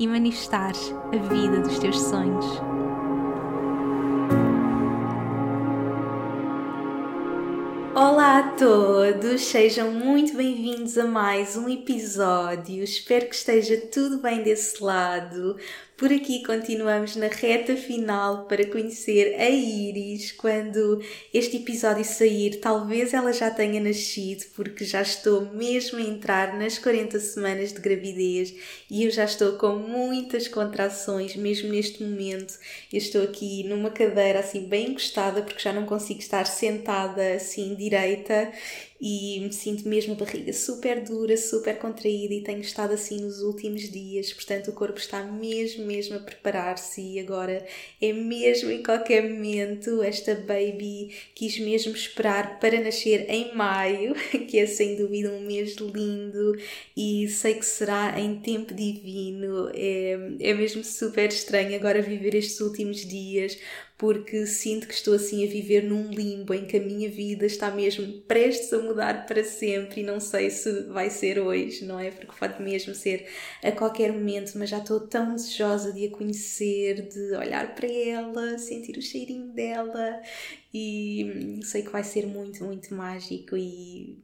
e manifestares a vida dos teus sonhos. Olá a todos, sejam muito bem-vindos a mais um episódio. Espero que esteja tudo bem desse lado. Por aqui continuamos na reta final para conhecer a Iris. Quando este episódio sair, talvez ela já tenha nascido, porque já estou mesmo a entrar nas 40 semanas de gravidez e eu já estou com muitas contrações, mesmo neste momento. Eu estou aqui numa cadeira assim bem encostada, porque já não consigo estar sentada assim direita e me sinto mesmo a barriga super dura, super contraída e tenho estado assim nos últimos dias, portanto o corpo está mesmo, mesmo a preparar-se e agora é mesmo em qualquer momento. Esta baby quis mesmo esperar para nascer em maio, que é sem dúvida um mês lindo e sei que será em tempo divino, é, é mesmo super estranho agora viver estes últimos dias porque sinto que estou assim a viver num limbo em que a minha vida está mesmo prestes a mudar para sempre e não sei se vai ser hoje, não é? Porque pode mesmo ser a qualquer momento, mas já estou tão desejosa de a conhecer, de olhar para ela, sentir o cheirinho dela e sei que vai ser muito, muito mágico e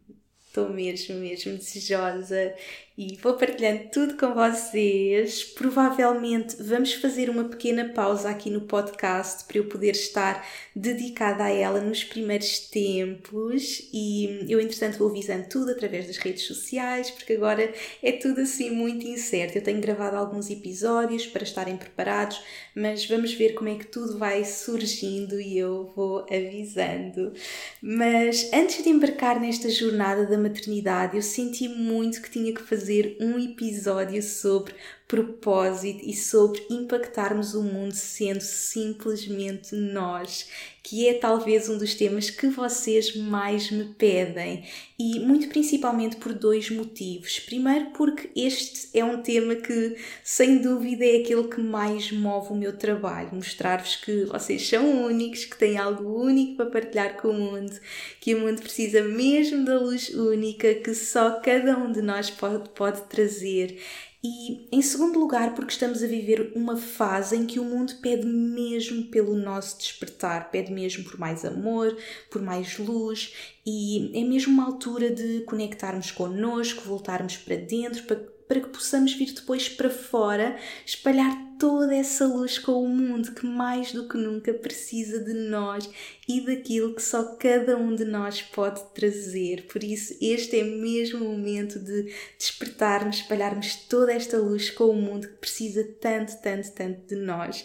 estou mesmo, mesmo desejosa e vou partilhando tudo com vocês. Provavelmente vamos fazer uma pequena pausa aqui no podcast para eu poder estar dedicada a ela nos primeiros tempos e eu, entretanto, vou avisando tudo através das redes sociais porque agora é tudo assim muito incerto. Eu tenho gravado alguns episódios para estarem preparados, mas vamos ver como é que tudo vai surgindo e eu vou avisando. Mas antes de embarcar nesta jornada da maternidade, eu senti muito que tinha que fazer fazer um episódio sobre propósito e sobre impactarmos o mundo sendo simplesmente nós, que é talvez um dos temas que vocês mais me pedem e muito principalmente por dois motivos. Primeiro, porque este é um tema que, sem dúvida, é aquele que mais move o meu trabalho. Mostrar-vos que vocês são únicos, que têm algo único para partilhar com o mundo, que o mundo precisa mesmo da luz única que só cada um de nós pode, pode trazer e, em segundo lugar, porque estamos a viver uma fase em que o mundo pede mesmo pelo nosso despertar, pede mesmo por mais amor, por mais luz, e é mesmo uma altura de conectarmos connosco, voltarmos para dentro, para para que possamos vir depois para fora espalhar toda essa luz com o mundo que mais do que nunca precisa de nós e daquilo que só cada um de nós pode trazer. Por isso, este é mesmo o momento de despertarmos, espalharmos toda esta luz com o mundo que precisa tanto, tanto, tanto de nós.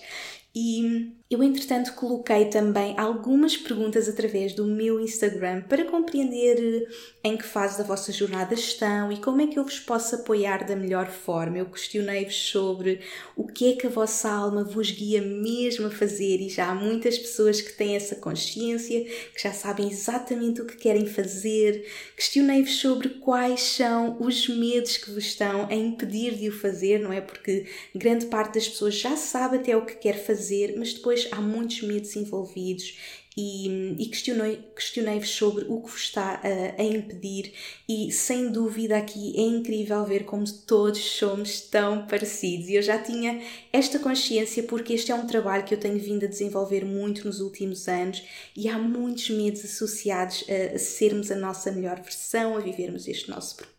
E eu, entretanto, coloquei também algumas perguntas através do meu Instagram para compreender eh, em que fase da vossa jornada estão e como é que eu vos posso apoiar da melhor forma. Eu questionei-vos sobre o que é que a vossa alma vos guia mesmo a fazer e já há muitas pessoas que têm essa consciência, que já sabem exatamente o que querem fazer. Questionei-vos sobre quais são os medos que vos estão a impedir de o fazer, não é? Porque grande parte das pessoas já sabe até o que quer fazer, mas depois há muitos medos envolvidos e, e questionei-vos questionei sobre o que vos está a, a, impedir. E sem dúvida aqui é incrível ver como todos somos tão parecidos. E eu já tinha esta consciência porque este é um trabalho que eu tenho vindo a desenvolver muito nos últimos anos e há muitos medos associados a, a sermos a nossa melhor versão, a vivermos este nosso propósito,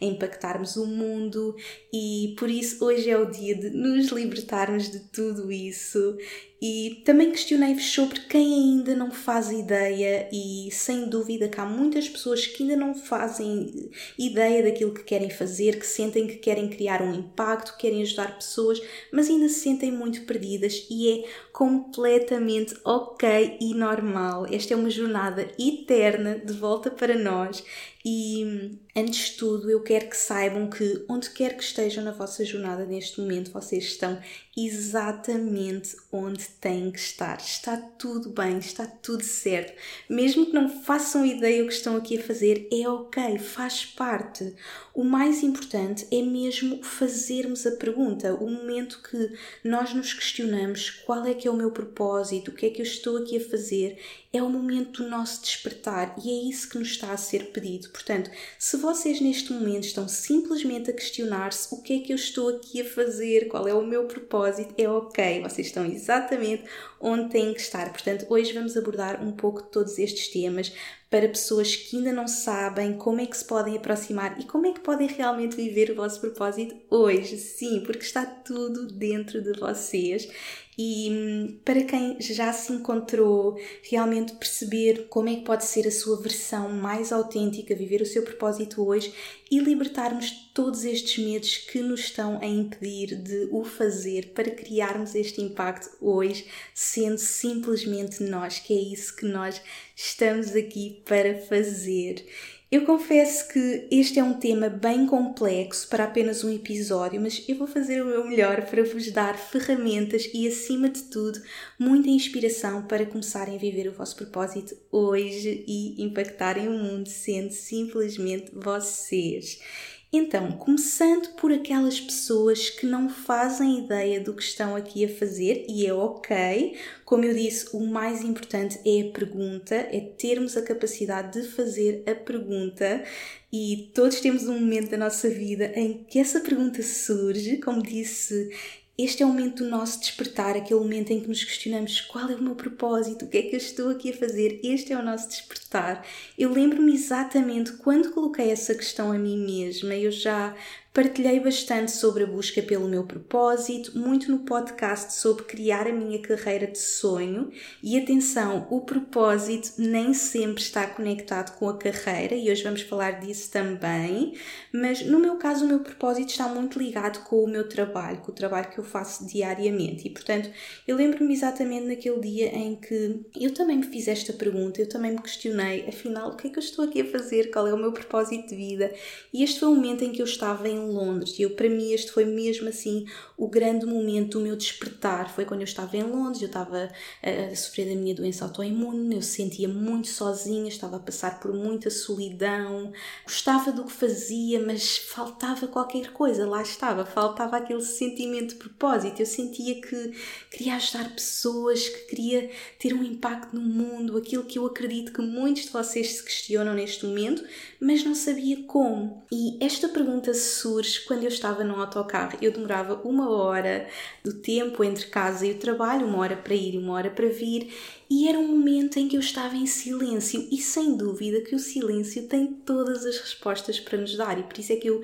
a impactarmos o mundo. E por isso hoje é o dia de nos libertarmos de tudo isso. E também questionei-vos sobre quem ainda não faz ideia, e sem dúvida que há muitas pessoas que ainda não fazem ideia daquilo que querem fazer, que sentem que querem criar um impacto, querem ajudar pessoas, mas ainda se sentem muito perdidas, e é completamente ok e normal. Esta é uma jornada eterna de volta para nós E antes de tudo, eu quero que saibam que onde quer que estejam na vossa jornada neste momento, vocês estão exatamente onde têm que estar. Está tudo bem, está tudo certo. Mesmo que não façam ideia o que estão aqui a fazer, é ok, faz parte. O mais importante é mesmo fazermos a pergunta, o momento que nós nos questionamos qual é que é o meu propósito, o que é que eu estou aqui a fazer, é o momento do nosso despertar e é isso que nos está a ser pedido. Portanto, se vocês neste momento estão simplesmente a questionar-se o que é que eu estou aqui a fazer, qual é o meu propósito, é ok, vocês estão exatamente onde têm que estar. Portanto, hoje vamos abordar um pouco de todos estes temas para pessoas que ainda não sabem como é que se podem aproximar e como é que podem realmente viver o vosso propósito hoje. Sim, porque está tudo dentro de vocês e hum, para quem já se encontrou, realmente perceber como é que pode ser a sua versão mais autêntica, viver o seu propósito hoje e libertarmos todos estes medos que nos estão a impedir de o fazer para criarmos este impacto hoje, sendo simplesmente nós, que é isso que nós estamos aqui para fazer. Eu confesso que este é um tema bem complexo para apenas um episódio, mas eu vou fazer o meu melhor para vos dar ferramentas e, acima de tudo, muita inspiração para começarem a viver o vosso propósito hoje e impactarem o mundo sendo simplesmente vocês. Então, começando por aquelas pessoas que não fazem ideia do que estão aqui a fazer, e é ok, como eu disse, o mais importante é a pergunta, é termos a capacidade de fazer a pergunta, e todos temos um momento da nossa vida em que essa pergunta surge, como disse, este é o momento do nosso despertar, aquele momento em que nos questionamos qual é o meu propósito, o que é que eu estou aqui a fazer. Este é o nosso despertar. Eu lembro-me exatamente quando coloquei essa questão a mim mesma, eu já Partilhei bastante sobre a busca pelo meu propósito, muito no podcast sobre criar a minha carreira de sonho. E atenção, o propósito nem sempre está conectado com a carreira, e hoje vamos falar disso também. Mas no meu caso, o meu propósito está muito ligado com o meu trabalho, com o trabalho que eu faço diariamente. E portanto, eu lembro-me exatamente naquele dia em que eu também me fiz esta pergunta, eu também me questionei, afinal, o que é que eu estou aqui a fazer? Qual é o meu propósito de vida? E este foi o momento em que eu estava em Londres. E eu, para mim, este foi mesmo assim o grande momento do meu despertar. Foi quando eu estava em Londres, eu estava a, a sofrer da minha doença autoimune, eu sentia muito sozinha, estava a passar por muita solidão, gostava do que fazia, mas faltava qualquer coisa, lá estava, faltava aquele sentimento de propósito. Eu sentia que queria ajudar pessoas, que queria ter um impacto no mundo, aquilo que eu acredito que muitos de vocês se questionam neste momento, mas não sabia como. E esta pergunta surge quando eu estava no autocarro. Eu demorava uma hora do tempo entre casa e o trabalho, uma hora para ir e uma hora para vir, e era um momento em que eu estava em silêncio e sem dúvida que o silêncio tem todas as respostas para nos dar e por isso é que eu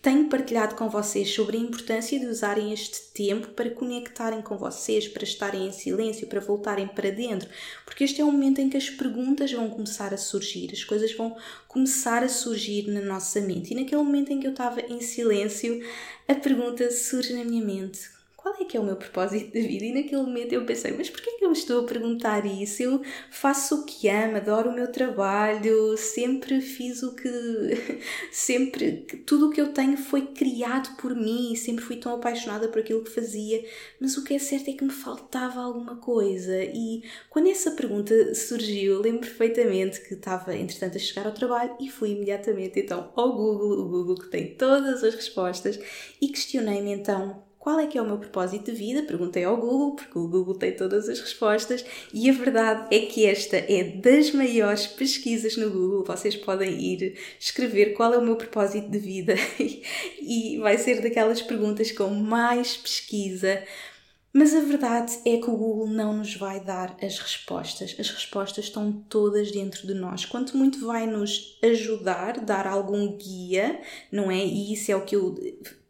tenho partilhado com vocês sobre a importância de usarem este tempo para conectarem com vocês, para estarem em silêncio, para voltarem para dentro, porque este é o momento em que as perguntas vão começar a surgir, as coisas vão começar a surgir na nossa mente. E naquele momento em que eu estava em silêncio, a pergunta surge na minha mente: qual é que é o meu propósito de vida? E naquele momento eu pensei, mas porquê que eu me estou a perguntar isso? Eu faço o que amo, adoro o meu trabalho, sempre fiz o que. sempre. tudo o que eu tenho foi criado por mim, sempre fui tão apaixonada por aquilo que fazia, mas o que é certo é que me faltava alguma coisa. E quando essa pergunta surgiu, lembro perfeitamente que estava, entretanto, a chegar ao trabalho e fui imediatamente então ao Google, o Google que tem todas as respostas, e questionei-me então qual é que é o meu propósito de vida? Perguntei ao Google, porque o Google tem todas as respostas, e a verdade é que esta é das maiores pesquisas no Google. Vocês podem ir escrever qual é o meu propósito de vida e vai ser daquelas perguntas com mais pesquisa. Mas a verdade é que o Google não nos vai dar as respostas. As respostas estão todas dentro de nós. Quanto muito vai nos ajudar, dar algum guia, não é? E isso é o que eu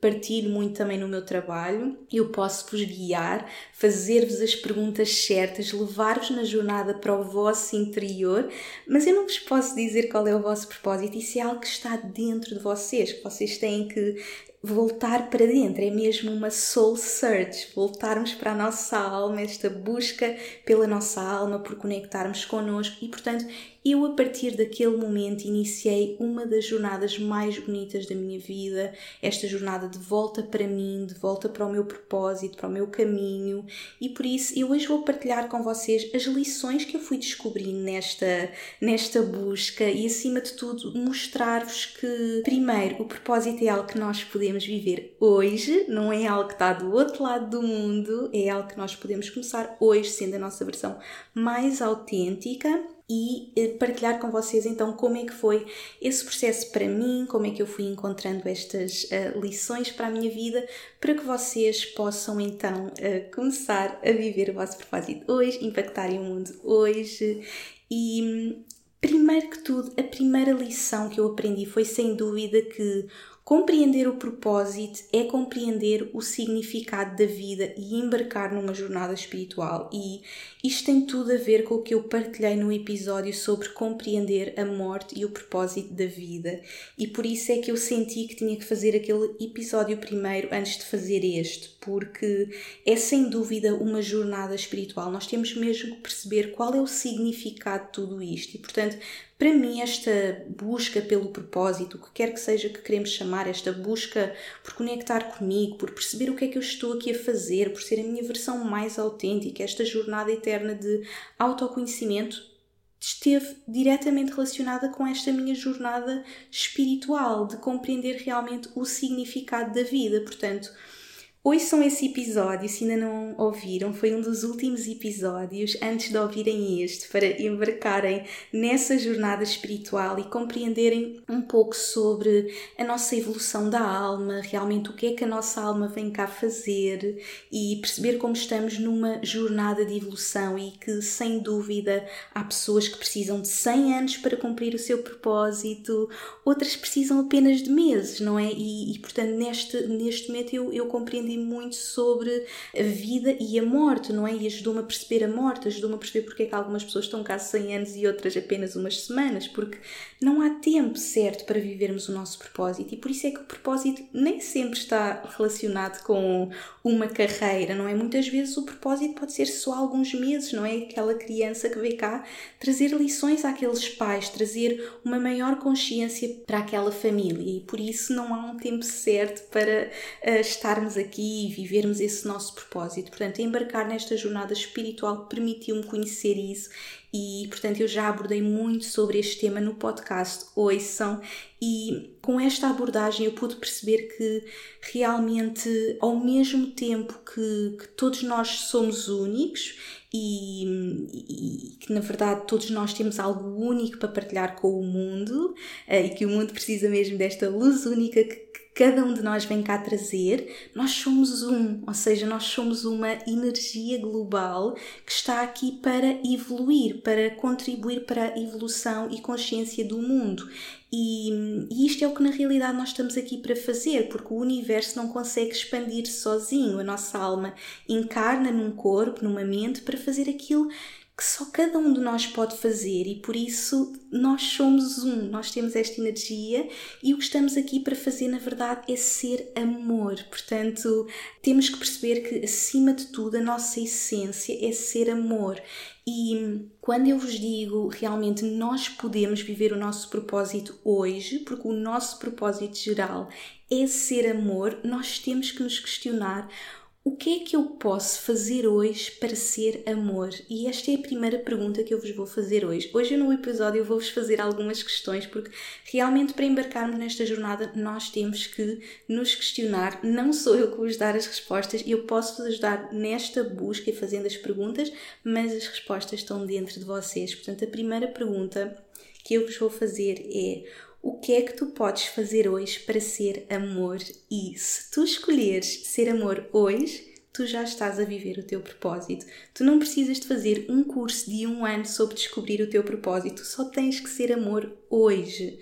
partilho muito também no meu trabalho. Eu posso vos guiar, fazer-vos as perguntas certas, levar-vos na jornada para o vosso interior, mas eu não vos posso dizer qual é o vosso propósito. Isso é algo que está dentro de vocês, que vocês têm que voltar para dentro, é mesmo uma soul search, voltarmos para a nossa alma, esta busca pela nossa alma, por conectarmos connosco e, portanto, eu a partir daquele momento iniciei uma das jornadas mais bonitas da minha vida, esta jornada de volta para mim, de volta para o meu propósito, para o meu caminho, e por isso eu hoje vou partilhar com vocês as lições que eu fui descobrindo nesta, nesta busca e acima de tudo mostrar-vos que primeiro o propósito é algo que nós podemos viver hoje, não é algo que está do outro lado do mundo, é algo que nós podemos começar hoje sendo a nossa versão mais autêntica e eh, partilhar com vocês então como é que foi esse processo para mim, como é que eu fui encontrando estas uh, lições para a minha vida, para que vocês possam então uh, começar a viver o vosso propósito hoje, impactarem o mundo hoje. E primeiro que tudo, a primeira lição que eu aprendi foi sem dúvida que Compreender o propósito é compreender o significado da vida e embarcar numa jornada espiritual. E isto tem tudo a ver com o que eu partilhei no episódio sobre compreender a morte e o propósito da vida. E por isso é que eu senti que tinha que fazer aquele episódio primeiro antes de fazer este, porque é sem dúvida uma jornada espiritual. Nós temos mesmo que perceber qual é o significado de tudo isto. E portanto, para mim, esta busca pelo propósito, o que quer que seja que queremos chamar, esta busca por conectar comigo, por perceber o que é que eu estou aqui a fazer, por ser a minha versão mais autêntica, esta jornada eterna de autoconhecimento, esteve diretamente relacionada com esta minha jornada espiritual, de compreender realmente o significado da vida. Portanto, Ouçam esse episódio se ainda não ouviram, foi um dos últimos episódios antes de ouvirem este, para embarcarem nessa jornada espiritual e compreenderem um pouco sobre a nossa evolução da alma, realmente o que é que a nossa alma vem cá fazer e perceber como estamos numa jornada de evolução e que, sem dúvida, há pessoas que precisam de 100 anos para cumprir o seu propósito, outras precisam apenas de meses, não é? E, e portanto, neste, neste momento eu, eu compreendi muito sobre a vida e a morte, não é? E ajudou-me a perceber a morte, ajudou-me a perceber porque é que algumas pessoas estão cá 100 anos e outras apenas umas semanas, porque não há tempo certo para vivermos o nosso propósito e por isso é que o propósito nem sempre está relacionado com uma carreira, não é? Muitas vezes o propósito pode ser só alguns meses, não é? Aquela criança que vem cá trazer lições àqueles pais, trazer uma maior consciência para aquela família e por isso não há um tempo certo para uh, estarmos aqui aqui e vivermos esse nosso propósito. Portanto, embarcar nesta jornada espiritual permitiu-me conhecer isso e, portanto, eu já abordei muito sobre este tema no podcast Ouçam e com esta abordagem eu pude perceber que realmente, ao mesmo tempo que, que todos nós somos únicos e, e, que na verdade todos nós temos algo único para partilhar com o mundo eh, e que o mundo precisa mesmo desta luz única que cada um de nós vem cá trazer, nós somos um, ou seja, nós somos uma energia global que está aqui para evoluir, para contribuir para a evolução e consciência do mundo. E, e, isto é o que na realidade nós estamos aqui para fazer, porque o universo não consegue expandir sozinho. A nossa alma encarna num corpo, numa mente, para fazer aquilo que só cada um de nós pode fazer e por isso nós somos um, nós temos esta energia e o que estamos aqui para fazer na verdade é ser amor. Portanto, temos que perceber que acima de tudo a nossa essência é ser amor. E quando eu vos digo realmente nós podemos viver o nosso propósito hoje, porque o nosso propósito geral é ser amor, nós temos que nos questionar o que é que eu posso fazer hoje para ser amor? E esta é a primeira pergunta que eu vos vou fazer hoje. Hoje no episódio eu vou-vos fazer algumas questões, porque realmente para embarcarmos nesta jornada nós temos que nos questionar. Não sou eu que vos dar as respostas, eu posso vos ajudar nesta busca e fazendo as perguntas, mas as respostas estão dentro de vocês. Portanto, a primeira pergunta que eu vos vou fazer é o que é que tu podes fazer hoje para ser amor? E se tu escolheres ser amor hoje, tu já estás a viver o teu propósito. Tu não precisas de fazer um curso de um ano sobre descobrir o teu propósito, só tens que ser amor hoje.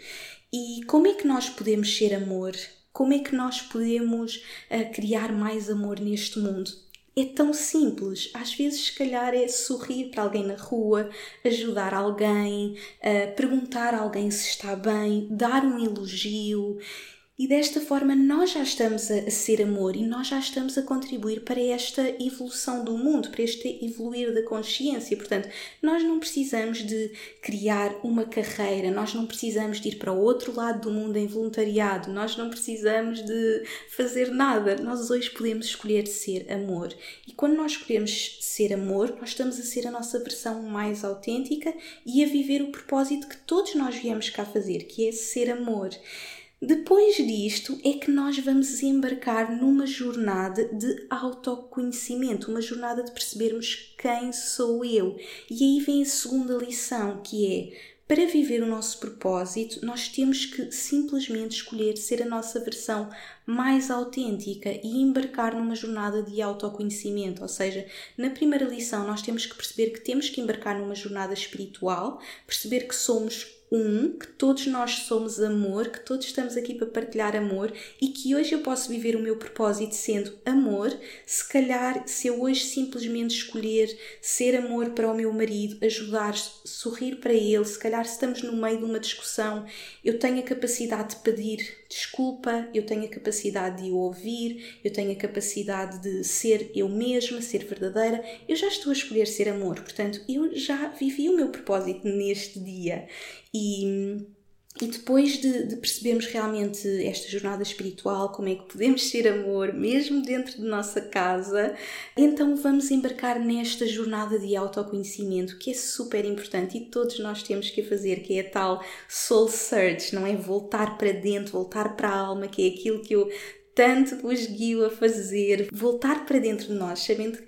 E como é que nós podemos ser amor? Como é que nós podemos uh, criar mais amor neste mundo? É tão simples. Às vezes, se calhar, é sorrir para alguém na rua, ajudar alguém, uh, perguntar a alguém se está bem, dar um elogio. E desta forma nós já estamos a, ser amor e nós já estamos a contribuir para esta evolução do mundo, para este evoluir da consciência. Portanto, nós não precisamos de criar uma carreira, nós não precisamos de ir para o outro lado do mundo em voluntariado, nós não precisamos de fazer nada. Nós hoje podemos escolher ser amor. E quando nós escolhemos ser amor, nós estamos a ser a nossa versão mais autêntica e a viver o propósito que todos nós viemos cá fazer, que é ser amor. Depois disto é que nós vamos embarcar numa jornada de autoconhecimento, uma jornada de percebermos quem sou eu. E aí vem a segunda lição, que é para viver o nosso propósito, nós temos que simplesmente escolher ser a nossa versão mais autêntica e embarcar numa jornada de autoconhecimento. Ou seja, na primeira lição, nós temos que perceber que temos que embarcar numa jornada espiritual, perceber que somos um, que todos nós somos amor, que todos estamos aqui para partilhar amor e que hoje eu posso viver o meu propósito sendo amor. Se calhar, se eu hoje simplesmente escolher ser amor para o meu marido, ajudar, sorrir para ele, se calhar se estamos no meio de uma discussão, eu tenho a capacidade de pedir desculpa, eu tenho a capacidade de ouvir, eu tenho a capacidade de ser eu mesma, ser verdadeira, eu já estou a escolher ser amor, portanto, eu já vivi o meu propósito neste dia. E e depois de, de, percebermos realmente esta jornada espiritual, como é que podemos ser amor, mesmo dentro de nossa casa, então vamos embarcar nesta jornada de autoconhecimento que é super importante e todos nós temos que fazer, que é a tal soul search, não é? Voltar para dentro, voltar para a alma, que é aquilo que eu tanto vos guio a fazer, voltar para dentro de nós, sabendo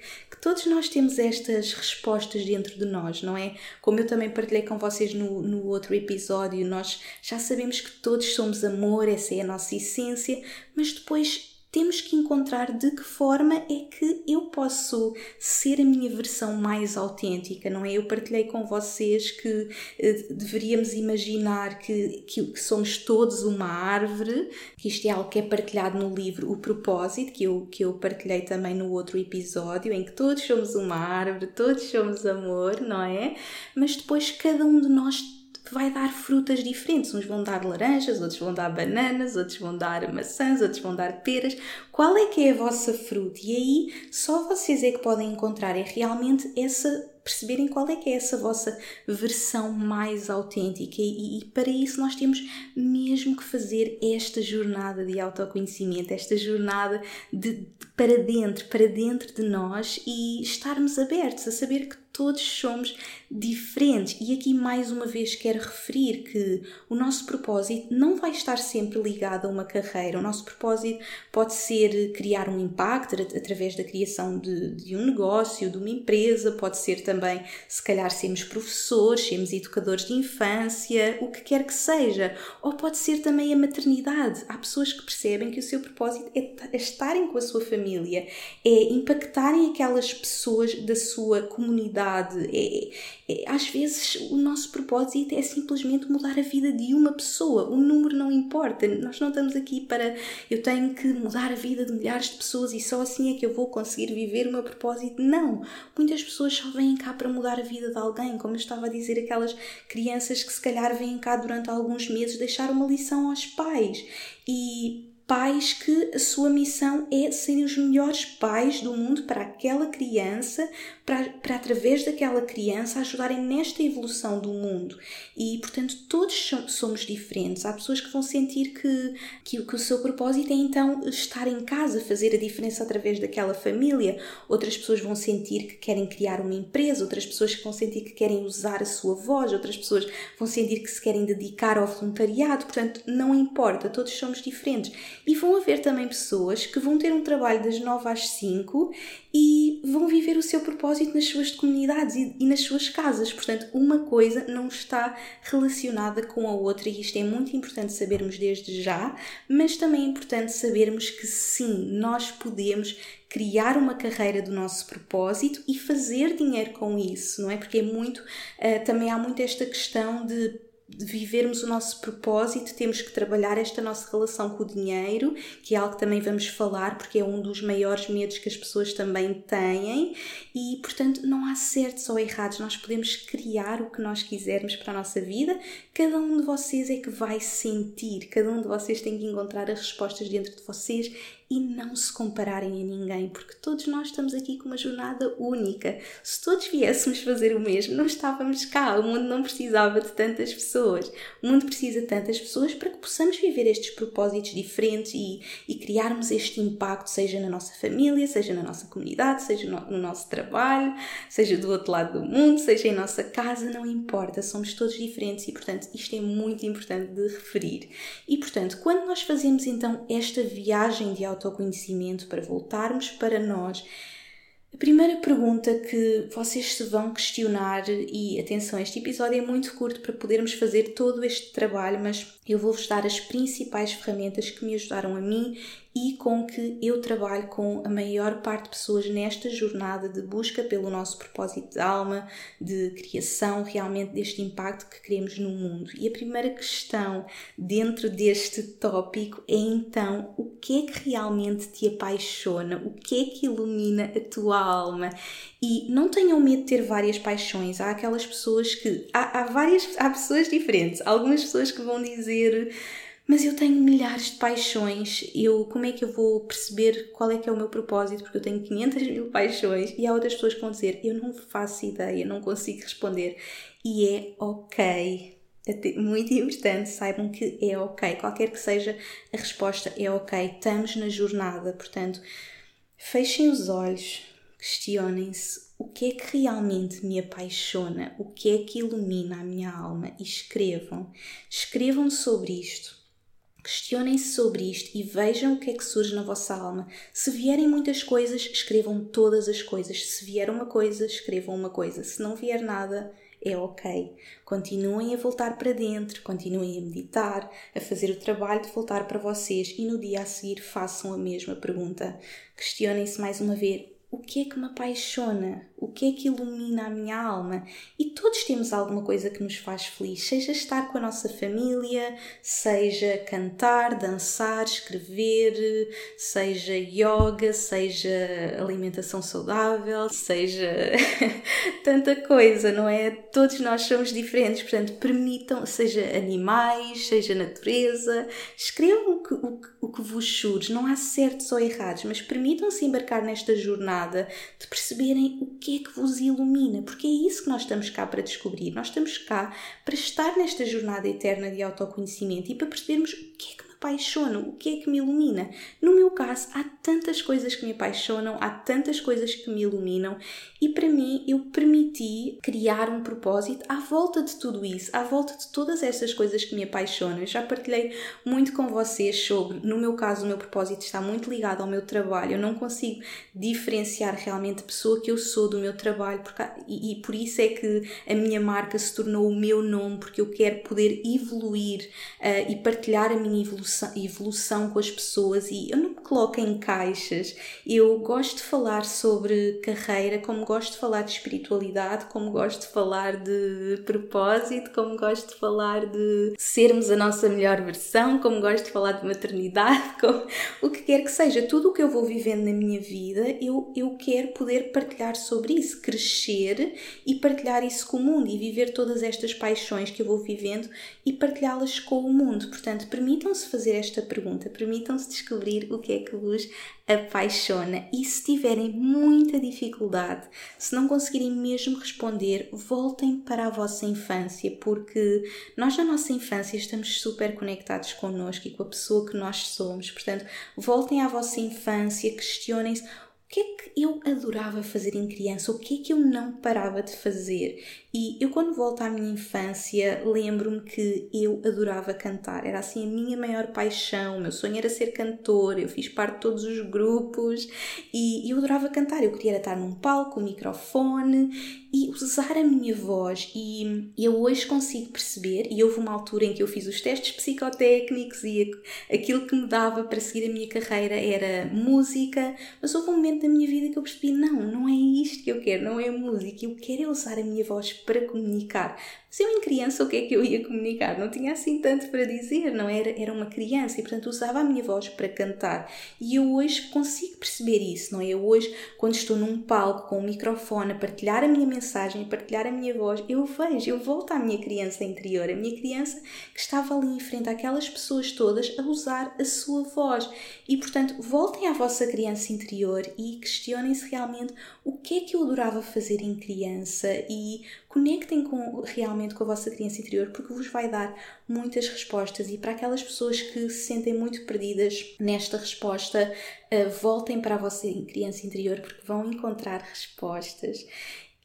todos nós temos estas respostas dentro de nós, não é? Como eu também partilhei com vocês no, no outro episódio, nós já sabemos que todos somos amor, essa é a nossa essência, mas depois temos que encontrar de que forma é que eu posso ser a minha versão mais autêntica, não é? Eu partilhei com vocês que eh, deveríamos imaginar que, que, que, somos todos uma árvore, que isto é algo que é partilhado no livro O Propósito, que eu, que eu partilhei também no outro episódio, em que todos somos uma árvore, todos somos amor, não é? Mas depois cada um de nós vai dar frutas diferentes. Uns vão dar laranjas, outros vão dar bananas, outros vão dar maçãs, outros vão dar peras. Qual é que é a vossa fruta? E aí só vocês é que podem encontrar é realmente essa perceberem qual é que é essa vossa versão mais autêntica e, e, para isso nós temos mesmo que fazer esta jornada de autoconhecimento, esta jornada de, de para dentro, para dentro de nós e estarmos abertos a saber que todos somos diferentes. E aqui mais uma vez quero referir que o nosso propósito não vai estar sempre ligado a uma carreira. O nosso propósito pode ser criar um impacto através da criação de, de um negócio, de uma empresa, pode ser também, se calhar, sermos professores, sermos educadores de infância, o que quer que seja. Ou pode ser também a maternidade. Há pessoas que percebem que o seu propósito é estarem com a sua família, é impactarem aquelas pessoas da sua comunidade é, é, às vezes o nosso propósito é simplesmente mudar a vida de uma pessoa. O número não importa. Nós não estamos aqui para eu tenho que mudar a vida de milhares de pessoas e só assim é que eu vou conseguir viver o meu propósito. Não. Muitas pessoas só vêm cá para mudar a vida de alguém, como eu estava a dizer, aquelas crianças que se calhar vêm cá durante alguns meses deixar uma lição aos pais. E pais que a sua missão é serem os melhores pais do mundo para aquela criança, para, para através daquela criança ajudarem nesta evolução do mundo. E, portanto, todos somos diferentes. Há pessoas que vão sentir que, que, que o seu propósito é então estar em casa, fazer a diferença através daquela família. Outras pessoas vão sentir que querem criar uma empresa, outras pessoas vão sentir que querem usar a sua voz, outras pessoas vão sentir que se querem dedicar ao voluntariado. Portanto, não importa, todos somos diferentes. E vão haver também pessoas que vão ter um trabalho das 9 às 5 e vão viver o seu propósito nas suas comunidades e, e nas suas casas. Portanto, uma coisa não está relacionada com a outra e isto é muito importante sabermos desde já, mas também é importante sabermos que sim, nós podemos criar uma carreira do nosso propósito e fazer dinheiro com isso, não é? Porque é muito, uh, também há muito esta questão de vivermos o nosso propósito, temos que trabalhar esta nossa relação com o dinheiro, que é algo que também vamos falar, porque é um dos maiores medos que as pessoas também têm, e portanto não há certos ou errados, nós podemos criar o que nós quisermos para a nossa vida, cada um de vocês é que vai sentir, cada um de vocês tem que encontrar as respostas dentro de vocês e não se compararem a ninguém, porque todos nós estamos aqui com uma jornada única. Se todos viéssemos fazer o mesmo, não estávamos cá. O mundo não precisava de tantas pessoas. O mundo precisa de tantas pessoas para que possamos viver estes propósitos diferentes e, e criarmos este impacto, seja na nossa família, seja na nossa comunidade, seja no, no nosso trabalho, seja do outro lado do mundo, seja em nossa casa, não importa. Somos todos diferentes e, portanto, isto é muito importante de referir. E, portanto, quando nós fazemos então esta viagem de autoconhecimento, para voltarmos para nós. A primeira pergunta que vocês se vão questionar, e atenção, este episódio é muito curto para podermos fazer todo este trabalho, mas eu vou-vos dar as principais ferramentas que me ajudaram a mim e com que eu trabalho com a maior parte de pessoas nesta jornada de busca pelo nosso propósito de alma, de criação realmente deste impacto que queremos no mundo. E a primeira questão dentro deste tópico é então o que é que realmente te apaixona, o que é que ilumina a tua alma. E não tenham medo de ter várias paixões. Há aquelas pessoas que. Há, há várias. Há pessoas diferentes. Algumas pessoas que vão dizer mas eu tenho milhares de paixões, eu como é que eu vou perceber qual é que é o meu propósito, porque eu tenho 500 mil paixões e há outras pessoas que vão dizer, eu não faço ideia, não consigo responder e é ok. Muito importante, saibam que é ok, qualquer que seja a resposta é ok, estamos na jornada, portanto, fechem os olhos, questionem-se o que é que realmente me apaixona, o que é que ilumina a minha alma e escrevam. Escrevam sobre isto. Questionem-se sobre isto e vejam o que é que surge na vossa alma. Se vierem muitas coisas, escrevam todas as coisas. Se vier uma coisa, escrevam uma coisa. Se não vier nada, é ok. Continuem a voltar para dentro, continuem a meditar, a fazer o trabalho de voltar para vocês e no dia a seguir façam a mesma pergunta. Questionem-se mais uma vez: o que é que me apaixona, o que é que ilumina a minha alma. E todos temos alguma coisa que nos faz feliz, seja estar com a nossa família, seja cantar, dançar, escrever, seja yoga, seja alimentação saudável, seja tanta coisa, não é? Todos nós somos diferentes, portanto, permitam, seja animais, seja natureza, escrevam o que, o, o que vos surge, não há certos ou errados, mas permitam-se embarcar nesta jornada de perceberem o que é que vos ilumina, porque é isso que nós estamos cá para descobrir. Nós estamos cá para estar nesta jornada eterna de autoconhecimento e para percebermos o que é que apaixona, o que é que me ilumina. No meu caso, há tantas coisas que me apaixonam, há tantas coisas que me iluminam e para mim eu permiti criar um propósito à volta de tudo isso, à volta de todas essas coisas que me apaixonam. Eu já partilhei muito com vocês sobre, no meu caso, o meu propósito está muito ligado ao meu trabalho. Eu não consigo diferenciar realmente a pessoa que eu sou do meu trabalho porque, e, e por isso é que a minha marca se tornou o meu nome, porque eu quero poder evoluir uh, e partilhar a minha evolução evolução, evolução com as pessoas e eu não me coloco em caixas. Eu gosto de falar sobre carreira, como gosto de falar de espiritualidade, como gosto de falar de propósito, como gosto de falar de sermos a nossa melhor versão, como gosto de falar de maternidade, como, o que quer que seja. Tudo o que eu vou vivendo na minha vida, eu, eu quero poder partilhar sobre isso, crescer e partilhar isso com o mundo e viver todas estas paixões que eu vou vivendo e partilhá-las com o mundo. Portanto, permitam-se fazer esta pergunta, permitam-se descobrir o que é que vos apaixona e se tiverem muita dificuldade, se não conseguirem mesmo responder, voltem para a vossa infância, porque nós na nossa infância estamos super conectados connosco e com a pessoa que nós somos. Portanto, voltem à vossa infância, questionem-se o que é que eu adorava fazer em criança? O que é que eu não parava de fazer? E eu, quando volto à minha infância, lembro-me que eu adorava cantar. Era assim a minha maior paixão. O meu sonho era ser cantor. Eu fiz parte de todos os grupos e eu adorava cantar. Eu queria estar num palco, um microfone e usar a minha voz. E eu hoje consigo perceber, e houve uma altura em que eu fiz os testes psicotécnicos e aquilo que me dava para seguir a minha carreira era música, mas houve um momento da minha vida que eu percebi: não, não é isto que eu quero, não é música. Eu quero é usar a minha voz para comunicar, Se eu em criança o que é que eu ia comunicar? Não tinha assim tanto para dizer, não era? Era uma criança e portanto usava a minha voz para cantar. E eu hoje consigo perceber isso, não é? Eu hoje, quando estou num palco com um microfone a partilhar a minha mensagem, a partilhar a minha voz, eu vejo, eu volto à minha criança interior, a minha criança que estava ali em frente àquelas pessoas todas a usar a sua voz. E portanto, voltem à vossa criança interior e questionem-se realmente o que é que eu adorava fazer em criança e conectem com, realmente com a vossa criança interior porque vos vai dar muitas respostas e para aquelas pessoas que se sentem muito perdidas nesta resposta, uh, voltem para a vossa criança interior porque vão encontrar respostas.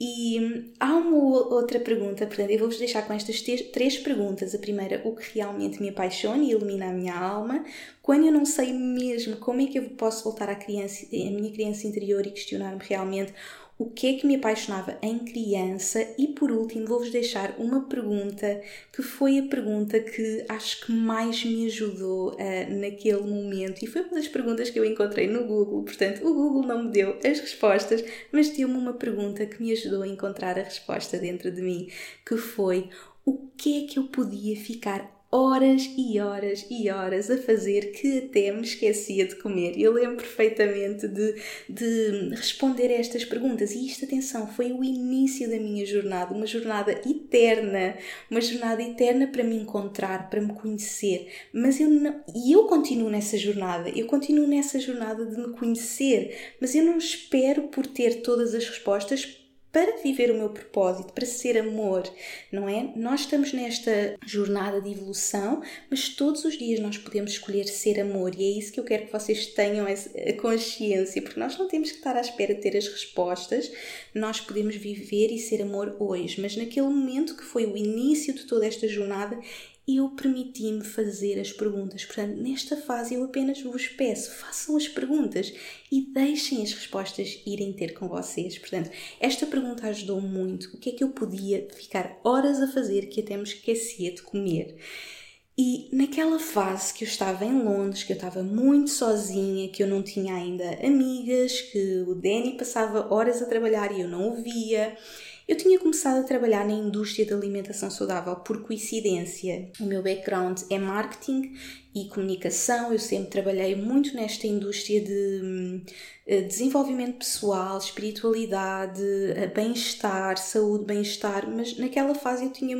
E há uma outra pergunta, portanto, eu vou-vos deixar com estas três perguntas. A primeira, o que realmente me apaixona e ilumina a minha alma. Quando eu não sei mesmo como é que eu posso voltar à criança, à minha criança interior e questionar-me realmente o que é que me apaixonava em criança e por último vou-vos deixar uma pergunta que foi a pergunta que acho que mais me ajudou uh, naquele momento e foi uma das perguntas que eu encontrei no Google, portanto o Google não me deu as respostas, mas deu-me uma pergunta que me ajudou a encontrar a resposta dentro de mim, que foi o que é que eu podia ficar horas e horas e horas a fazer que até me esquecia de comer. Eu lembro perfeitamente de, de responder a estas perguntas e isto, atenção, foi o início da minha jornada, uma jornada eterna, uma jornada eterna para me encontrar, para me conhecer. Mas eu não, e eu continuo nessa jornada, eu continuo nessa jornada de me conhecer, mas eu não espero por ter todas as respostas para viver o meu propósito, para ser amor, não é? Nós estamos nesta jornada de evolução, mas todos os dias nós podemos escolher ser amor e é isso que eu quero que vocês tenham a consciência, porque nós não temos que estar à espera de ter as respostas, nós podemos viver e ser amor hoje, mas naquele momento que foi o início de toda esta jornada, eu permiti-me fazer as perguntas. Portanto, nesta fase eu apenas vos peço, façam as perguntas e deixem as respostas irem ter com vocês. Portanto, esta pergunta ajudou muito. O que é que eu podia ficar horas a fazer que até me esquecia de comer? E naquela fase que eu estava em Londres, que eu estava muito sozinha, que eu não tinha ainda amigas, que o Danny passava horas a trabalhar e eu não o via, eu tinha começado a trabalhar na indústria da alimentação saudável por coincidência. O meu background é marketing e comunicação, eu sempre trabalhei muito nesta indústria de hum, desenvolvimento pessoal, espiritualidade, eh, bem-estar, saúde, bem-estar, mas naquela fase eu tinha,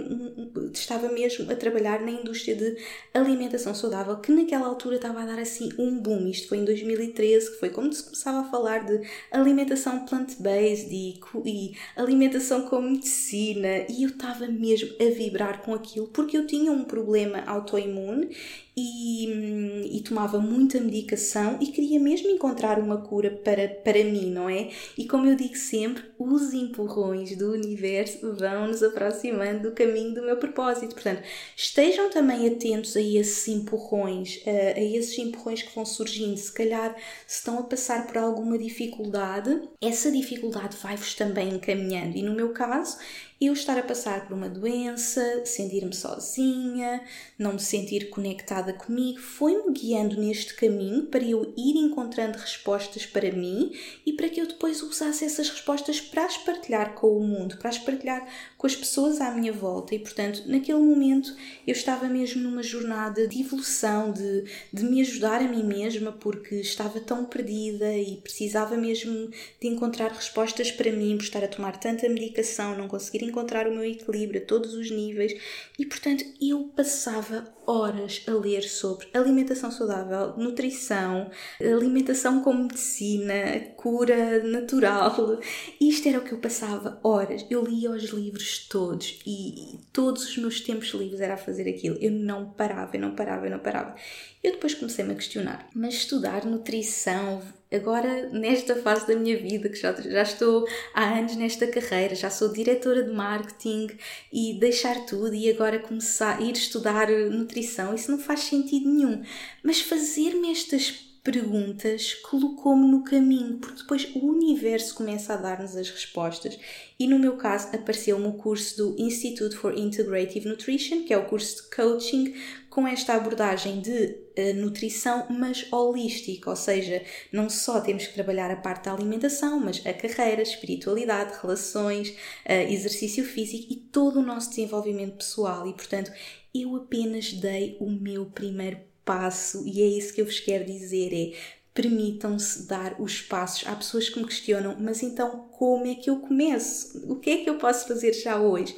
estava mesmo a trabalhar na indústria de alimentação saudável, que naquela altura estava a dar assim um boom. Isto foi em 2013, que foi quando se começava a falar de alimentação plant-based e, e alimentação com medicina, e eu estava mesmo a vibrar com aquilo porque eu tinha um problema autoimune e, e, tomava muita medicação e queria mesmo encontrar uma cura para, para mim, não é? E como eu digo sempre, os empurrões do universo vão nos aproximando do caminho do meu propósito. Portanto, estejam também atentos a esses empurrões, a, esses empurrões que vão surgindo. Se calhar, se estão a passar por alguma dificuldade, essa dificuldade vai-vos também encaminhando. E no meu caso, eu estar a passar por uma doença, sentir-me sozinha, não me sentir conectada comigo, foi-me guiando neste caminho para eu ir encontrando respostas para mim e para que eu depois usasse essas respostas para as partilhar com o mundo, para as partilhar com as pessoas à minha volta. E portanto, naquele momento eu estava mesmo numa jornada de evolução, de, de me ajudar a mim mesma, porque estava tão perdida e precisava mesmo de encontrar respostas para mim, por estar a tomar tanta medicação, não conseguir encontrar o meu equilíbrio a todos os níveis e, portanto, eu passava horas a ler sobre alimentação saudável, nutrição, alimentação com medicina, cura natural. Isto era o que eu passava horas. Eu lia os livros todos e todos os meus tempos livres era a fazer aquilo. Eu não parava, eu não parava, eu não parava. Eu depois comecei-me a questionar, mas estudar nutrição, agora nesta fase da minha vida, que já, já estou há anos nesta carreira, já sou diretora de marketing e deixar tudo e agora começar a ir estudar nutrição, isso não faz sentido nenhum. Mas fazer-me estas perguntas colocou-me no caminho, porque depois o universo começa a dar-nos as respostas. E no meu caso apareceu-me o curso do Institute for Integrative Nutrition, que é o curso de coaching com esta abordagem de uh, nutrição, mas holística, ou seja, não só temos que trabalhar a parte da alimentação, mas a carreira, espiritualidade, relações, uh, exercício físico e todo o nosso desenvolvimento pessoal. E portanto, eu apenas dei o meu primeiro passo e é isso que eu vos quero dizer: é permitam-se dar os passos. Há pessoas que me questionam, mas então como é que eu começo? O que é que eu posso fazer já hoje?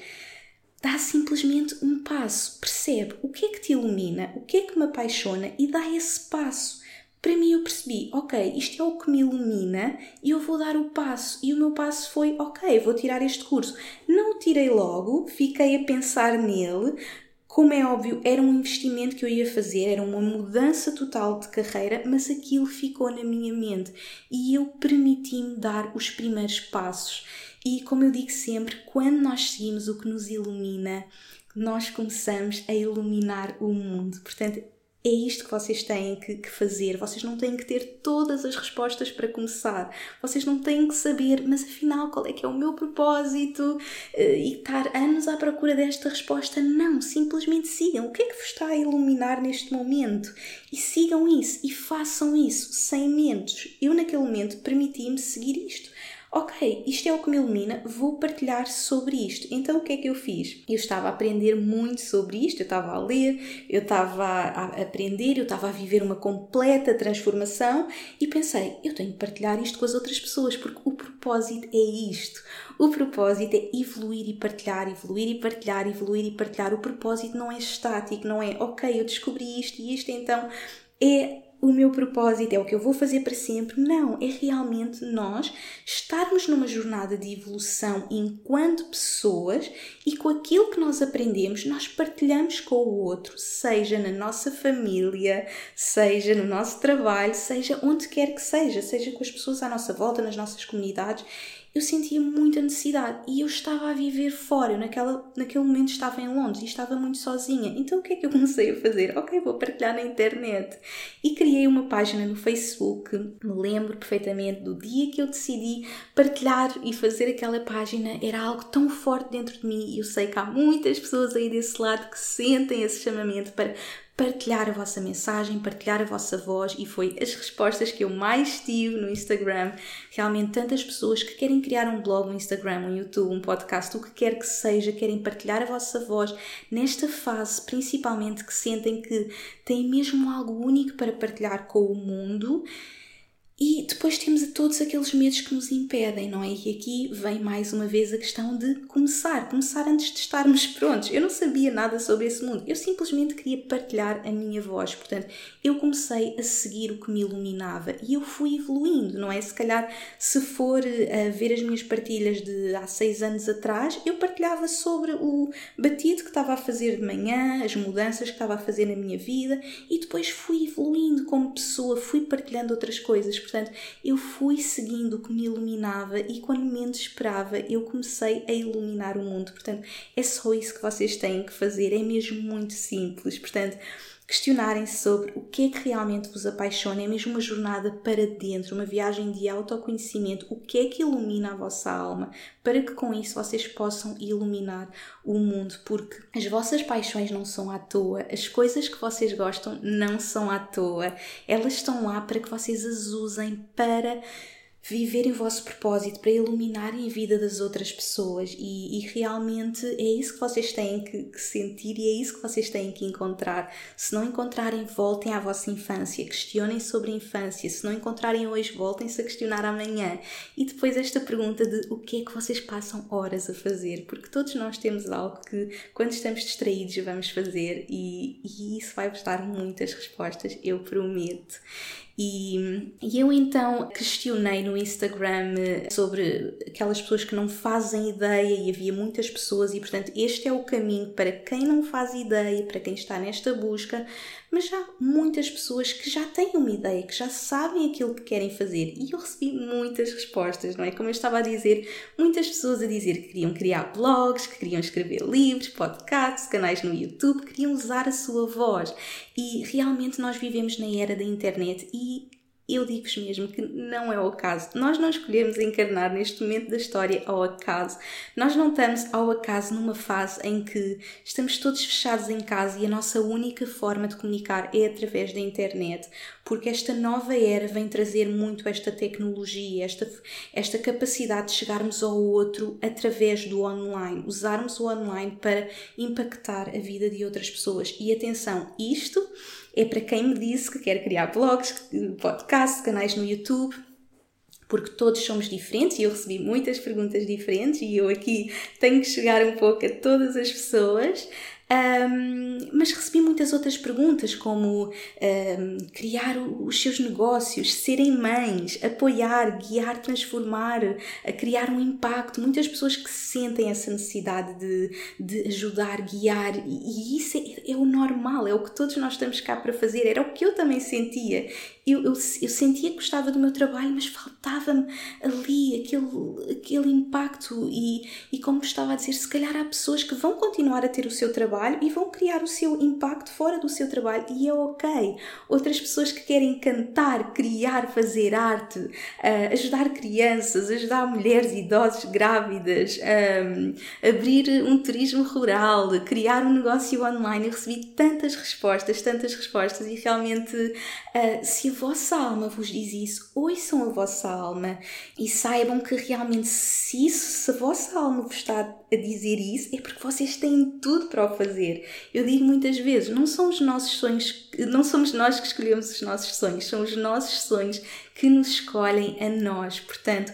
Dá simplesmente um passo, percebe o que é que te ilumina, o que é que me apaixona e dá esse passo. Para mim, eu percebi, ok, isto é o que me ilumina e eu vou dar o passo. E o meu passo foi, ok, vou tirar este curso. Não o tirei logo, fiquei a pensar nele, como é óbvio, era um investimento que eu ia fazer, era uma mudança total de carreira, mas aquilo ficou na minha mente e eu permiti-me dar os primeiros passos. E como eu digo sempre, quando nós seguimos o que nos ilumina, nós começamos a iluminar o mundo. Portanto, é isto que vocês têm que, que, fazer. Vocês não têm que ter todas as respostas para começar. Vocês não têm que saber, mas afinal, qual é que é o meu propósito? Eh, e estar anos à procura desta resposta. Não, simplesmente sigam. O que é que vos está a iluminar neste momento? E sigam isso e façam isso sem medos. Eu, naquele momento, permiti-me seguir isto ok, isto é o que me ilumina, vou partilhar sobre isto. Então o que é que eu fiz? Eu estava a aprender muito sobre isto, eu estava a ler, eu estava a aprender, eu estava a viver uma completa transformação e pensei, eu tenho que partilhar isto com as outras pessoas, porque o propósito é isto. O propósito é evoluir e partilhar, evoluir e partilhar, evoluir e partilhar. O propósito não é estático, não é ok, eu descobri isto e isto, então é o meu propósito é o que eu vou fazer para sempre. Não, é realmente nós estarmos numa jornada de evolução enquanto pessoas e com aquilo que nós aprendemos, nós partilhamos com o outro, seja na nossa família, seja no nosso trabalho, seja onde quer que seja, seja com as pessoas à nossa volta, nas nossas comunidades eu sentia muita necessidade e eu estava a viver fora. Eu naquela, naquele momento estava em Londres e estava muito sozinha. Então o que é que eu comecei a fazer? Ok, vou partilhar na internet. E criei uma página no Facebook. Me lembro perfeitamente do dia que eu decidi partilhar e fazer aquela página. Era algo tão forte dentro de mim e eu sei que há muitas pessoas aí desse lado que sentem esse chamamento para partilhar a vossa mensagem, partilhar a vossa voz e foi as respostas que eu mais tive no Instagram. Realmente tantas pessoas que querem criar um blog, um Instagram, um YouTube, um podcast, o que quer que seja, querem partilhar a vossa voz nesta fase, principalmente que sentem que têm mesmo algo único para partilhar com o mundo e depois temos todos aqueles medos que nos impedem, não é? E aqui vem mais uma vez a questão de começar, começar antes de estarmos prontos. Eu não sabia nada sobre esse mundo, eu simplesmente queria partilhar a minha voz. Portanto, eu comecei a seguir o que me iluminava e eu fui evoluindo, não é? Se calhar, se for a ver as minhas partilhas de há seis anos atrás, eu partilhava sobre o batido que estava a fazer de manhã, as mudanças que estava a fazer na minha vida e depois fui evoluindo como pessoa, fui partilhando outras coisas Portanto, eu fui seguindo o que me iluminava e quando menos esperava, eu comecei a iluminar o mundo. Portanto, é só isso que vocês têm que fazer, é mesmo muito simples. Portanto, questionarem-se sobre o que é que realmente vos apaixona, é mesmo uma jornada para dentro, uma viagem de autoconhecimento, o que é que ilumina a vossa alma, para que com isso vocês possam iluminar o mundo, porque as vossas paixões não são à toa, as coisas que vocês gostam não são à toa, elas estão lá para que vocês as usem para viverem o vosso propósito, para iluminarem a vida das outras pessoas e, e realmente é isso que vocês têm que, que, sentir e é isso que vocês têm que encontrar. Se não encontrarem, voltem à vossa infância, questionem sobre a infância. Se não encontrarem hoje, voltem-se a questionar amanhã. E depois esta pergunta de o que é que vocês passam horas a fazer, porque todos nós temos algo que quando estamos distraídos vamos fazer e, e isso vai-vos dar muitas respostas, eu prometo. E, e, eu então questionei no Instagram eh, sobre aquelas pessoas que não fazem ideia e havia muitas pessoas e portanto este é o caminho para quem não faz ideia, para quem está nesta busca, mas há muitas pessoas que já têm uma ideia, que já sabem aquilo que querem fazer e eu recebi muitas respostas, não é? Como eu estava a dizer, muitas pessoas a dizer que queriam criar blogs, que queriam escrever livros, podcasts, canais no YouTube, que queriam usar a sua voz e realmente nós vivemos na era da internet e eu digo-vos mesmo que não é o acaso. Nós não escolhemos encarnar neste momento da história ao acaso. Nós não estamos ao acaso numa fase em que estamos todos fechados em casa e a nossa única forma de comunicar é através da internet, porque esta nova era vem trazer muito esta tecnologia, esta, esta capacidade de chegarmos ao outro através do online, usarmos o online para impactar a vida de outras pessoas. E atenção, isto é para quem me disse que quer criar blogs, podcasts, canais no YouTube, porque todos somos diferentes e eu recebi muitas perguntas diferentes e eu aqui tenho que chegar um pouco a todas as pessoas. Um, mas recebi muitas outras perguntas, como um, criar os seus negócios, serem mães, apoiar, guiar, transformar, criar um impacto. Muitas pessoas que sentem essa necessidade de, de ajudar, guiar, e, e isso é, é o normal, é o que todos nós estamos cá para fazer. Era o que eu também sentia eu, eu, eu, sentia que gostava do meu trabalho, mas faltava-me ali aquele, aquele impacto. E, e como estava a dizer, se calhar há pessoas que vão continuar a ter o seu trabalho e vão criar o seu impacto fora do seu trabalho, e é ok. Outras pessoas que querem cantar, criar, fazer arte, uh, ajudar crianças, ajudar mulheres idosas, grávidas, um, abrir um turismo rural, criar um negócio online. Eu recebi tantas respostas, tantas respostas, e realmente, uh, se vossa alma vos diz isso, ouçam a vossa alma e saibam que realmente se isso, se a vossa alma vos está a dizer isso, é porque vocês têm tudo para o fazer. Eu digo muitas vezes, não são os nossos sonhos, não somos nós que escolhemos os nossos sonhos, são os nossos sonhos que nos escolhem a nós. Portanto,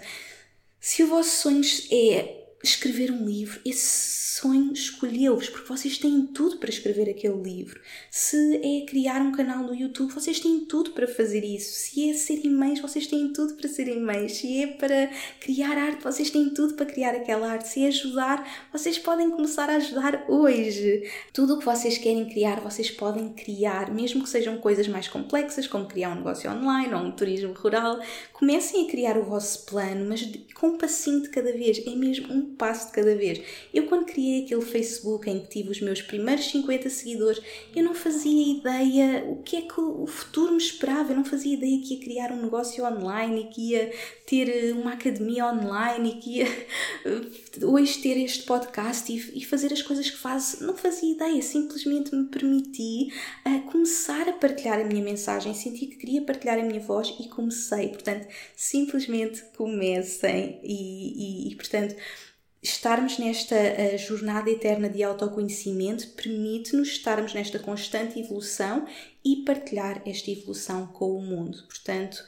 se o vosso sonho é escrever um livro, esse sonho escolheu-vos, porque vocês têm tudo para escrever aquele livro. Se é criar um canal no YouTube, vocês têm tudo para fazer isso. Se é serem mães, vocês têm tudo para serem mães. Se é para criar arte, vocês têm tudo para criar aquela arte. Se é ajudar, vocês podem começar a ajudar hoje. Tudo o que vocês querem criar, vocês podem criar, mesmo que sejam coisas mais complexas, como criar um negócio online ou um turismo rural. Comecem a criar o vosso plano, mas com um passinho de cada vez. É mesmo um passo de cada vez. Eu, quando criei aquele Facebook em que tive os meus primeiros 50 seguidores, eu não fazia ideia o que é que o futuro me esperava. Eu não fazia ideia que ia criar um negócio online e que ia ter eh, uma academia online e que ia eh, hoje ter este podcast e, e fazer as coisas que faço. Não fazia ideia, simplesmente me permiti uh, começar a partilhar a minha mensagem. Senti que queria partilhar a minha voz e comecei. Portanto, simplesmente comecem e, e, e portanto estarmos nesta uh, jornada eterna de autoconhecimento permite-nos estarmos nesta constante evolução e partilhar esta evolução com o mundo. Portanto,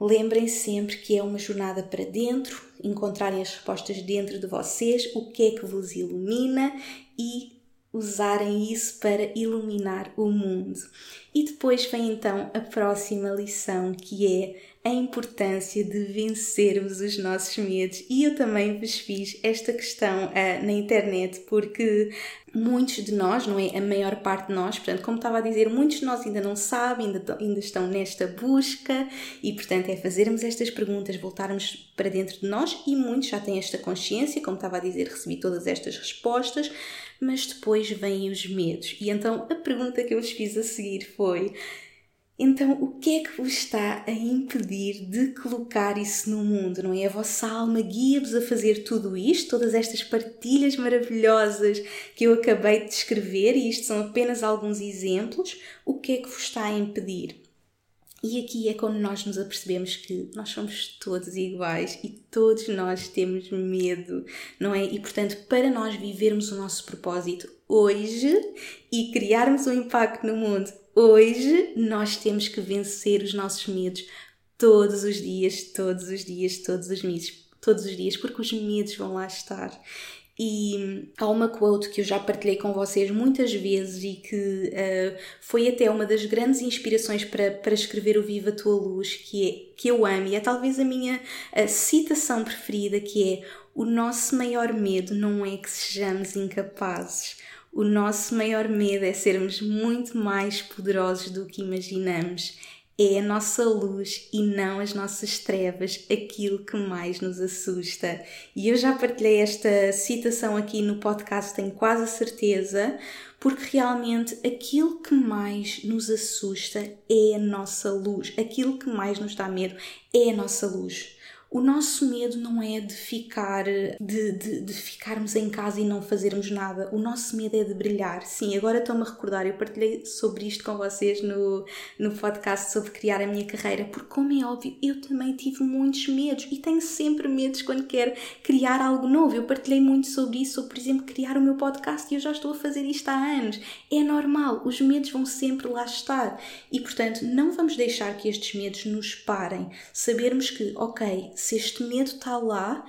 lembrem sempre que é uma jornada para dentro, encontrarem as respostas dentro de vocês, o que é que vos ilumina e usarem isso para iluminar o mundo. E depois vem então a próxima lição que é a importância de vencermos os nossos medos. E eu também vos fiz esta questão uh, na internet porque muitos de nós, não é? A maior parte de nós, portanto, como estava a dizer, muitos de nós ainda não sabem, ainda, ainda estão nesta busca e, portanto, é fazermos estas perguntas, voltarmos para dentro de nós e muitos já têm esta consciência, como estava a dizer, recebi todas estas respostas, mas depois vêm os medos. E então a pergunta que eu vos fiz a seguir foi então, o que é que vos está a impedir de colocar isso no mundo? Não é? A vossa alma guia-vos a fazer tudo isto, todas estas partilhas maravilhosas que eu acabei de descrever, e isto são apenas alguns exemplos. O que é que vos está a impedir? E aqui é quando nós nos apercebemos que nós somos todos iguais e todos nós temos medo, não é? E portanto, para nós vivermos o nosso propósito hoje e criarmos um impacto no mundo Hoje nós temos que vencer os nossos medos todos os dias, todos os dias, todos os meses, todos os dias, porque os medos vão lá estar. E há uma quote que eu já partilhei com vocês muitas vezes e que uh, foi até uma das grandes inspirações para, para escrever o Viva a Tua Luz, que, é, que eu amo e é talvez a minha uh, citação preferida, que é o nosso maior medo não é que sejamos incapazes, o nosso maior medo é sermos muito mais poderosos do que imaginamos. é a nossa luz e não as nossas trevas aquilo que mais nos assusta. E eu já partilhei esta citação aqui no podcast, tenho quase a certeza, porque realmente aquilo que mais nos assusta é a nossa luz, aquilo que mais nos dá medo é a nossa luz. O nosso medo não é de ficar, de, de, de, ficarmos em casa e não fazermos nada. O nosso medo é de brilhar. Sim, agora estou-me a recordar, eu partilhei sobre isto com vocês no, no podcast sobre criar a minha carreira, porque, como é óbvio, eu também tive muitos medos e tenho sempre medos quando quero criar algo novo. Eu partilhei muito sobre isso, sobre, por exemplo, criar o meu podcast e eu já estou a fazer isto há anos. É normal, os medos vão sempre lá estar e, portanto, não vamos deixar que estes medos nos parem. Sabermos que, ok, se este medo está lá,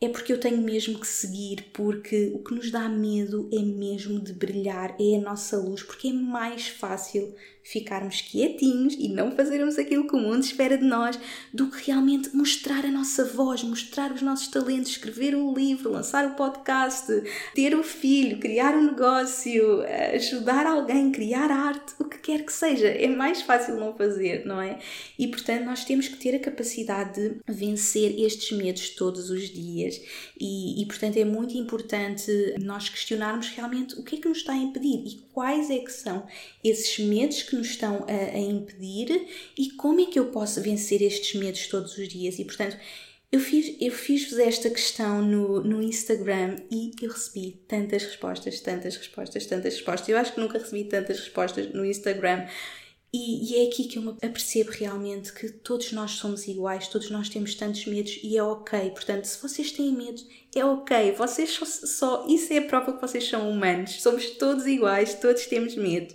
é porque eu tenho mesmo que seguir, porque o que nos dá medo é mesmo de brilhar, é a nossa luz, porque é mais fácil ficarmos quietinhos e não fazermos aquilo que o mundo espera de nós, do que realmente mostrar a nossa voz, mostrar os nossos talentos, escrever um livro, lançar o um podcast, ter um filho, criar um negócio, ajudar alguém, criar arte, o que quer que seja. É mais fácil não fazer, não é? E portanto, nós temos que ter a capacidade de vencer estes medos todos os dias. E, e portanto, é muito importante nós questionarmos realmente o que é que nos está a impedir e quais é que são esses medos que nos estão a, a impedir e como é que eu posso vencer estes medos todos os dias. E portanto, eu fiz, eu fiz-vos esta questão no, no Instagram e eu recebi tantas respostas, tantas respostas, tantas respostas. Eu acho que nunca recebi tantas respostas no Instagram. E, e, é aqui que eu me apercebo realmente que todos nós somos iguais, todos nós temos tantos medos e é ok. Portanto, se vocês têm medo, é ok. Vocês só, só isso é a prova que vocês são humanos. Somos todos iguais, todos temos medo.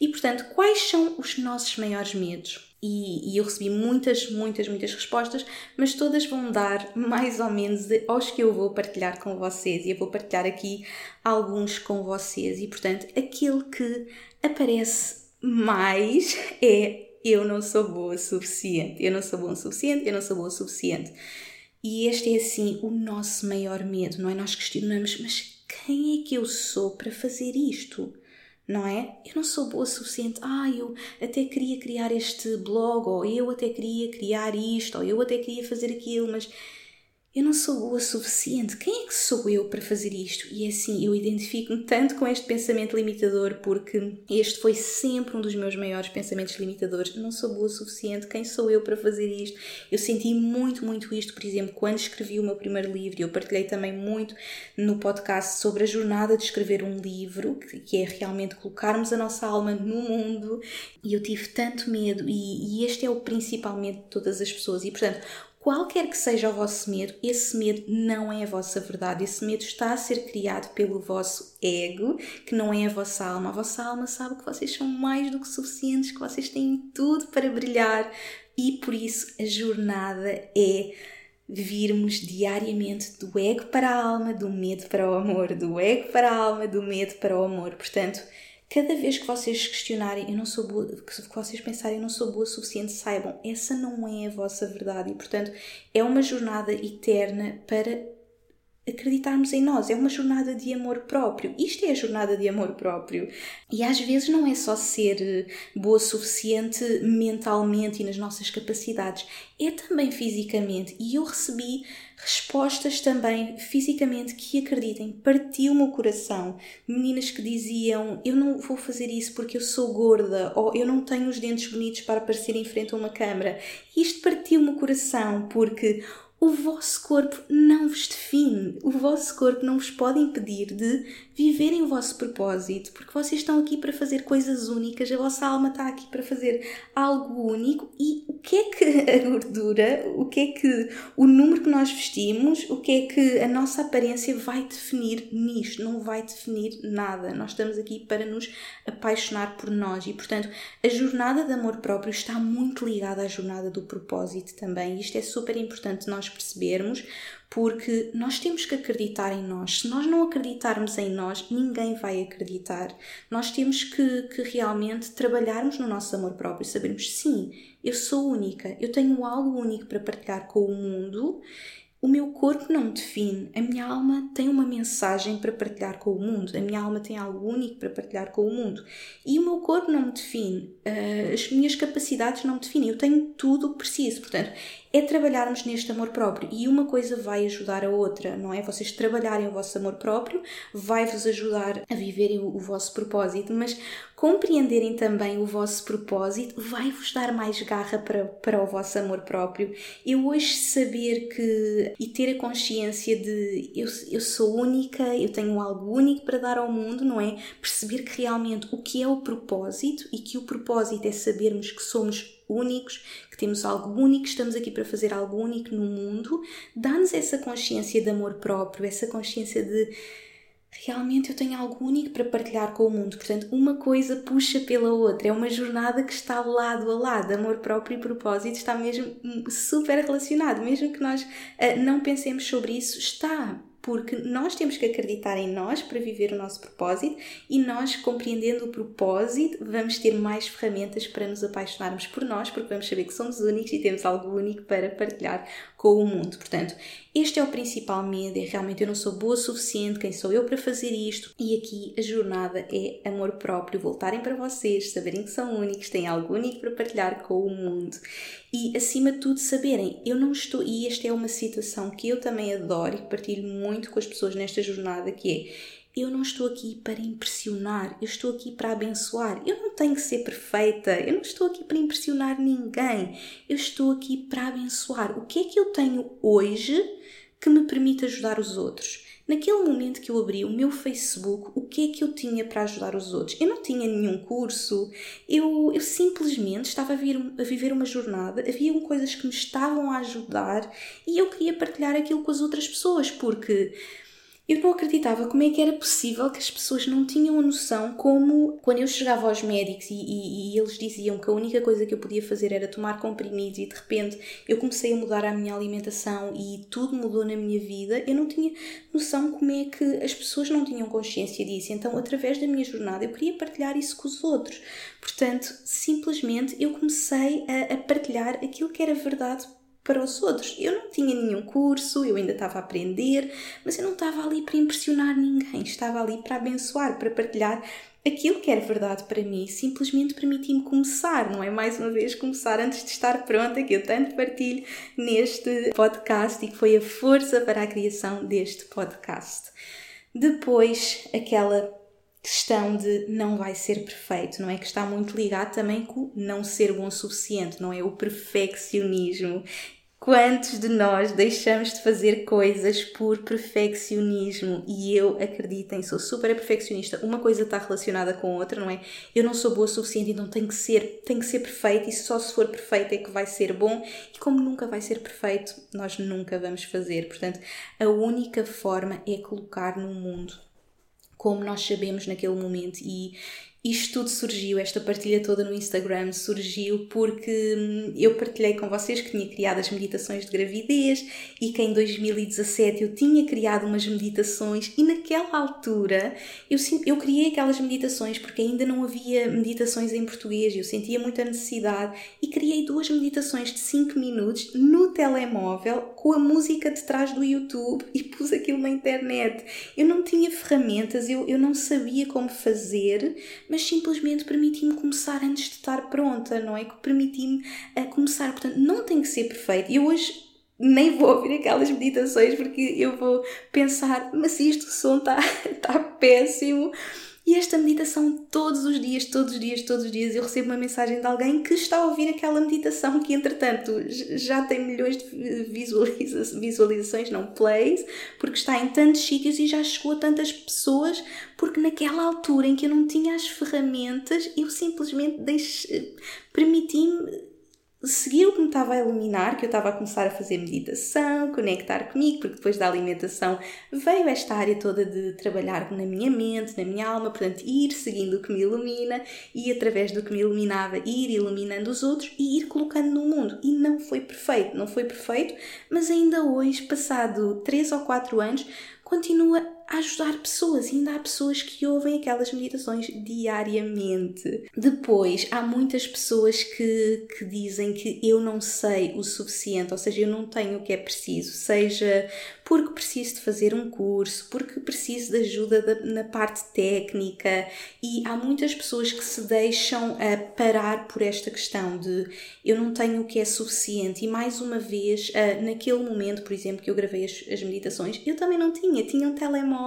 E portanto, quais são os nossos maiores medos? E, e, eu recebi muitas, muitas, muitas respostas, mas todas vão dar mais ou menos aos que eu vou partilhar com vocês. E eu vou partilhar aqui alguns com vocês. E portanto, aquele que aparece mais é eu não sou boa o suficiente, eu não sou bom o suficiente, eu não sou boa o suficiente. E este é assim o nosso maior medo, não é? Nós questionamos, mas quem é que eu sou para fazer isto? Não é? Eu não sou boa o suficiente. Ah, eu até queria criar este blog, ou eu até queria criar isto, ou eu até queria fazer aquilo, mas eu não sou boa o suficiente. Quem é que sou eu para fazer isto? E é assim, eu identifico-me tanto com este pensamento limitador porque este foi sempre um dos meus maiores pensamentos limitadores. Eu não sou boa o suficiente. Quem sou eu para fazer isto? Eu senti muito, muito isto, por exemplo, quando escrevi o meu primeiro livro. Eu partilhei também muito no podcast sobre a jornada de escrever um livro, que é realmente colocarmos a nossa alma no mundo. E eu tive tanto medo, e, e este é o principalmente de todas as pessoas. E portanto, Qualquer que seja o vosso medo, esse medo não é a vossa verdade. Esse medo está a ser criado pelo vosso ego, que não é a vossa alma. A vossa alma sabe que vocês são mais do que suficientes, que vocês têm tudo para brilhar e por isso a jornada é virmos diariamente do ego para a alma, do medo para o amor, do ego para a alma, do medo para o amor. Portanto, Cada vez que vocês questionarem, eu não sou boa, que vocês pensarem, eu não sou boa o suficiente, saibam, essa não é a vossa verdade e, portanto, é uma jornada eterna para acreditarmos em nós. É uma jornada de amor próprio. Isto é a jornada de amor próprio. E às vezes não é só ser eh, boa o suficiente mentalmente e nas nossas capacidades, é também fisicamente. E eu recebi respostas também fisicamente que acreditem, partiu o coração. Meninas que diziam: Eu não vou fazer isso porque eu sou gorda, ou eu não tenho os dentes bonitos para aparecer em frente a uma câmara. Isto partiu o coração porque o vosso corpo não vos define, o vosso corpo não vos pode impedir de viverem o vosso propósito, porque vocês estão aqui para fazer coisas únicas, a vossa alma está aqui para fazer algo único e o que é que a gordura, o que é que o número que nós vestimos, o que é que a nossa aparência vai definir nisto? Não vai definir nada. Nós estamos aqui para nos apaixonar por nós e, portanto, a jornada de amor próprio está muito ligada à jornada do propósito também. Isto é super importante nós percebermos, porque nós temos que acreditar em nós. Se nós não acreditarmos em nós, ninguém vai acreditar. Nós temos que, que realmente trabalharmos no nosso amor próprio, sabermos sim, eu sou única, eu tenho algo único para partilhar com o mundo o meu corpo não me define, a minha alma tem uma mensagem para partilhar com o mundo, a minha alma tem algo único para partilhar com o mundo. E o meu corpo não me define, eh, as minhas capacidades não me definem, eu tenho tudo o que preciso. Portanto, é trabalharmos neste amor próprio e uma coisa vai ajudar a outra, não é? Vocês trabalharem o vosso amor próprio vai-vos ajudar a viverem o, o vosso propósito, mas compreenderem também o vosso propósito vai-vos dar mais garra para, para o vosso amor próprio. Eu hoje saber que e ter a consciência de eu, eu sou única, eu tenho algo único para dar ao mundo, não é? Perceber que realmente o que é o propósito e que o propósito é sabermos que somos únicos, que temos algo único, estamos aqui para fazer algo único no mundo, dá-nos essa consciência de amor próprio, essa consciência de realmente eu tenho algo único para partilhar com o mundo. Portanto, uma coisa puxa pela outra. É uma jornada que está lado a lado. Amor próprio e propósito está mesmo super relacionado. Mesmo que nós uh, não pensemos sobre isso, está porque nós temos que acreditar em nós para viver o nosso propósito e nós, compreendendo o propósito, vamos ter mais ferramentas para nos apaixonarmos por nós, porque vamos saber que somos únicos e temos algo único para partilhar com o mundo. Portanto, este é o principal medo, é realmente eu não sou boa o suficiente, quem sou eu para fazer isto? E aqui a jornada é amor próprio, voltarem para vocês, saberem que são únicos, têm algo único para partilhar com o mundo. E acima de tudo saberem, eu não estou, e esta é uma situação que eu também adoro e partilho muito com as pessoas nesta jornada, que é eu não estou aqui para impressionar, eu estou aqui para abençoar. Eu não tenho que ser perfeita, eu não estou aqui para impressionar ninguém, eu estou aqui para abençoar. O que é que eu tenho hoje que me permite ajudar os outros? Naquele momento que eu abri o meu Facebook, o que é que eu tinha para ajudar os outros? Eu não tinha nenhum curso, eu, eu simplesmente estava a, vir, a viver uma jornada, havia coisas que me estavam a ajudar e eu queria partilhar aquilo com as outras pessoas, porque eu não acreditava como é que era possível que as pessoas não tinham a noção como quando eu chegava aos médicos e, e, e, eles diziam que a única coisa que eu podia fazer era tomar comprimidos e de repente eu comecei a mudar a minha alimentação e tudo mudou na minha vida, eu não tinha noção como é que as pessoas não tinham consciência disso. Então, através da minha jornada, eu queria partilhar isso com os outros. Portanto, simplesmente eu comecei a, a partilhar aquilo que era verdade para os outros. Eu não tinha nenhum curso, eu ainda estava a aprender, mas eu não estava ali para impressionar ninguém, estava ali para abençoar, para partilhar aquilo que era verdade para mim, simplesmente permiti-me começar, não é? Mais uma vez, começar antes de estar pronta, que eu tanto partilho neste podcast e que foi a força para a criação deste podcast. Depois, aquela questão de não vai ser perfeito, não é? Que está muito ligado também com não ser bom o suficiente, não é? O perfeccionismo. Quantos de nós deixamos de fazer coisas por perfeccionismo? E eu, acreditem, sou super perfeccionista. Uma coisa está relacionada com a outra, não é? Eu não sou boa o suficiente, então tem que ser, tem que ser perfeito e só se for perfeito é que vai ser bom. E como nunca vai ser perfeito, nós nunca vamos fazer. Portanto, a única forma é colocar no mundo como nós sabemos naquele momento e isto tudo surgiu, esta partilha toda no Instagram surgiu porque hum, eu partilhei com vocês que tinha criado as meditações de gravidez e que em 2017 eu tinha criado umas meditações e naquela altura eu, eu criei aquelas meditações porque ainda não havia meditações em português, eu sentia muita necessidade e criei duas meditações de 5 minutos no telemóvel com a música de trás do YouTube e pus aquilo na internet. Eu não tinha ferramentas, eu, eu não sabia como fazer, mas simplesmente permiti-me começar antes de estar pronta, não é? Que permiti-me a começar. Portanto, não tem que ser perfeito. Eu hoje nem vou ouvir aquelas meditações porque eu vou pensar, mas isto o som está tá péssimo. E esta meditação todos os dias, todos os dias, todos os dias eu recebo uma mensagem de alguém que está a ouvir aquela meditação que entretanto já tem milhões de visualiza visualizações, não plays, porque está em tantos sítios e já chegou a tantas pessoas, porque naquela altura em que eu não tinha as ferramentas, eu simplesmente permiti-me seguir o que me estava a iluminar, que eu estava a começar a fazer meditação, conectar comigo, porque depois da alimentação veio esta área toda de trabalhar na minha mente, na minha alma, portanto, ir seguindo o que me ilumina e através do que me iluminava, ir iluminando os outros e ir colocando no mundo. E não foi perfeito, não foi perfeito, mas ainda hoje, passado 3 ou 4 anos, continua ajudar pessoas. E ainda há pessoas que ouvem aquelas meditações diariamente. Depois, há muitas pessoas que, que dizem que eu não sei o suficiente, ou seja, eu não tenho o que é preciso, seja porque preciso de fazer um curso, porque preciso de ajuda da, na parte técnica e há muitas pessoas que se deixam uh, parar por esta questão de eu não tenho o que é suficiente e mais uma vez uh, naquele momento, por exemplo, que eu gravei as, as meditações, eu também não tinha, tinha um telemóvel,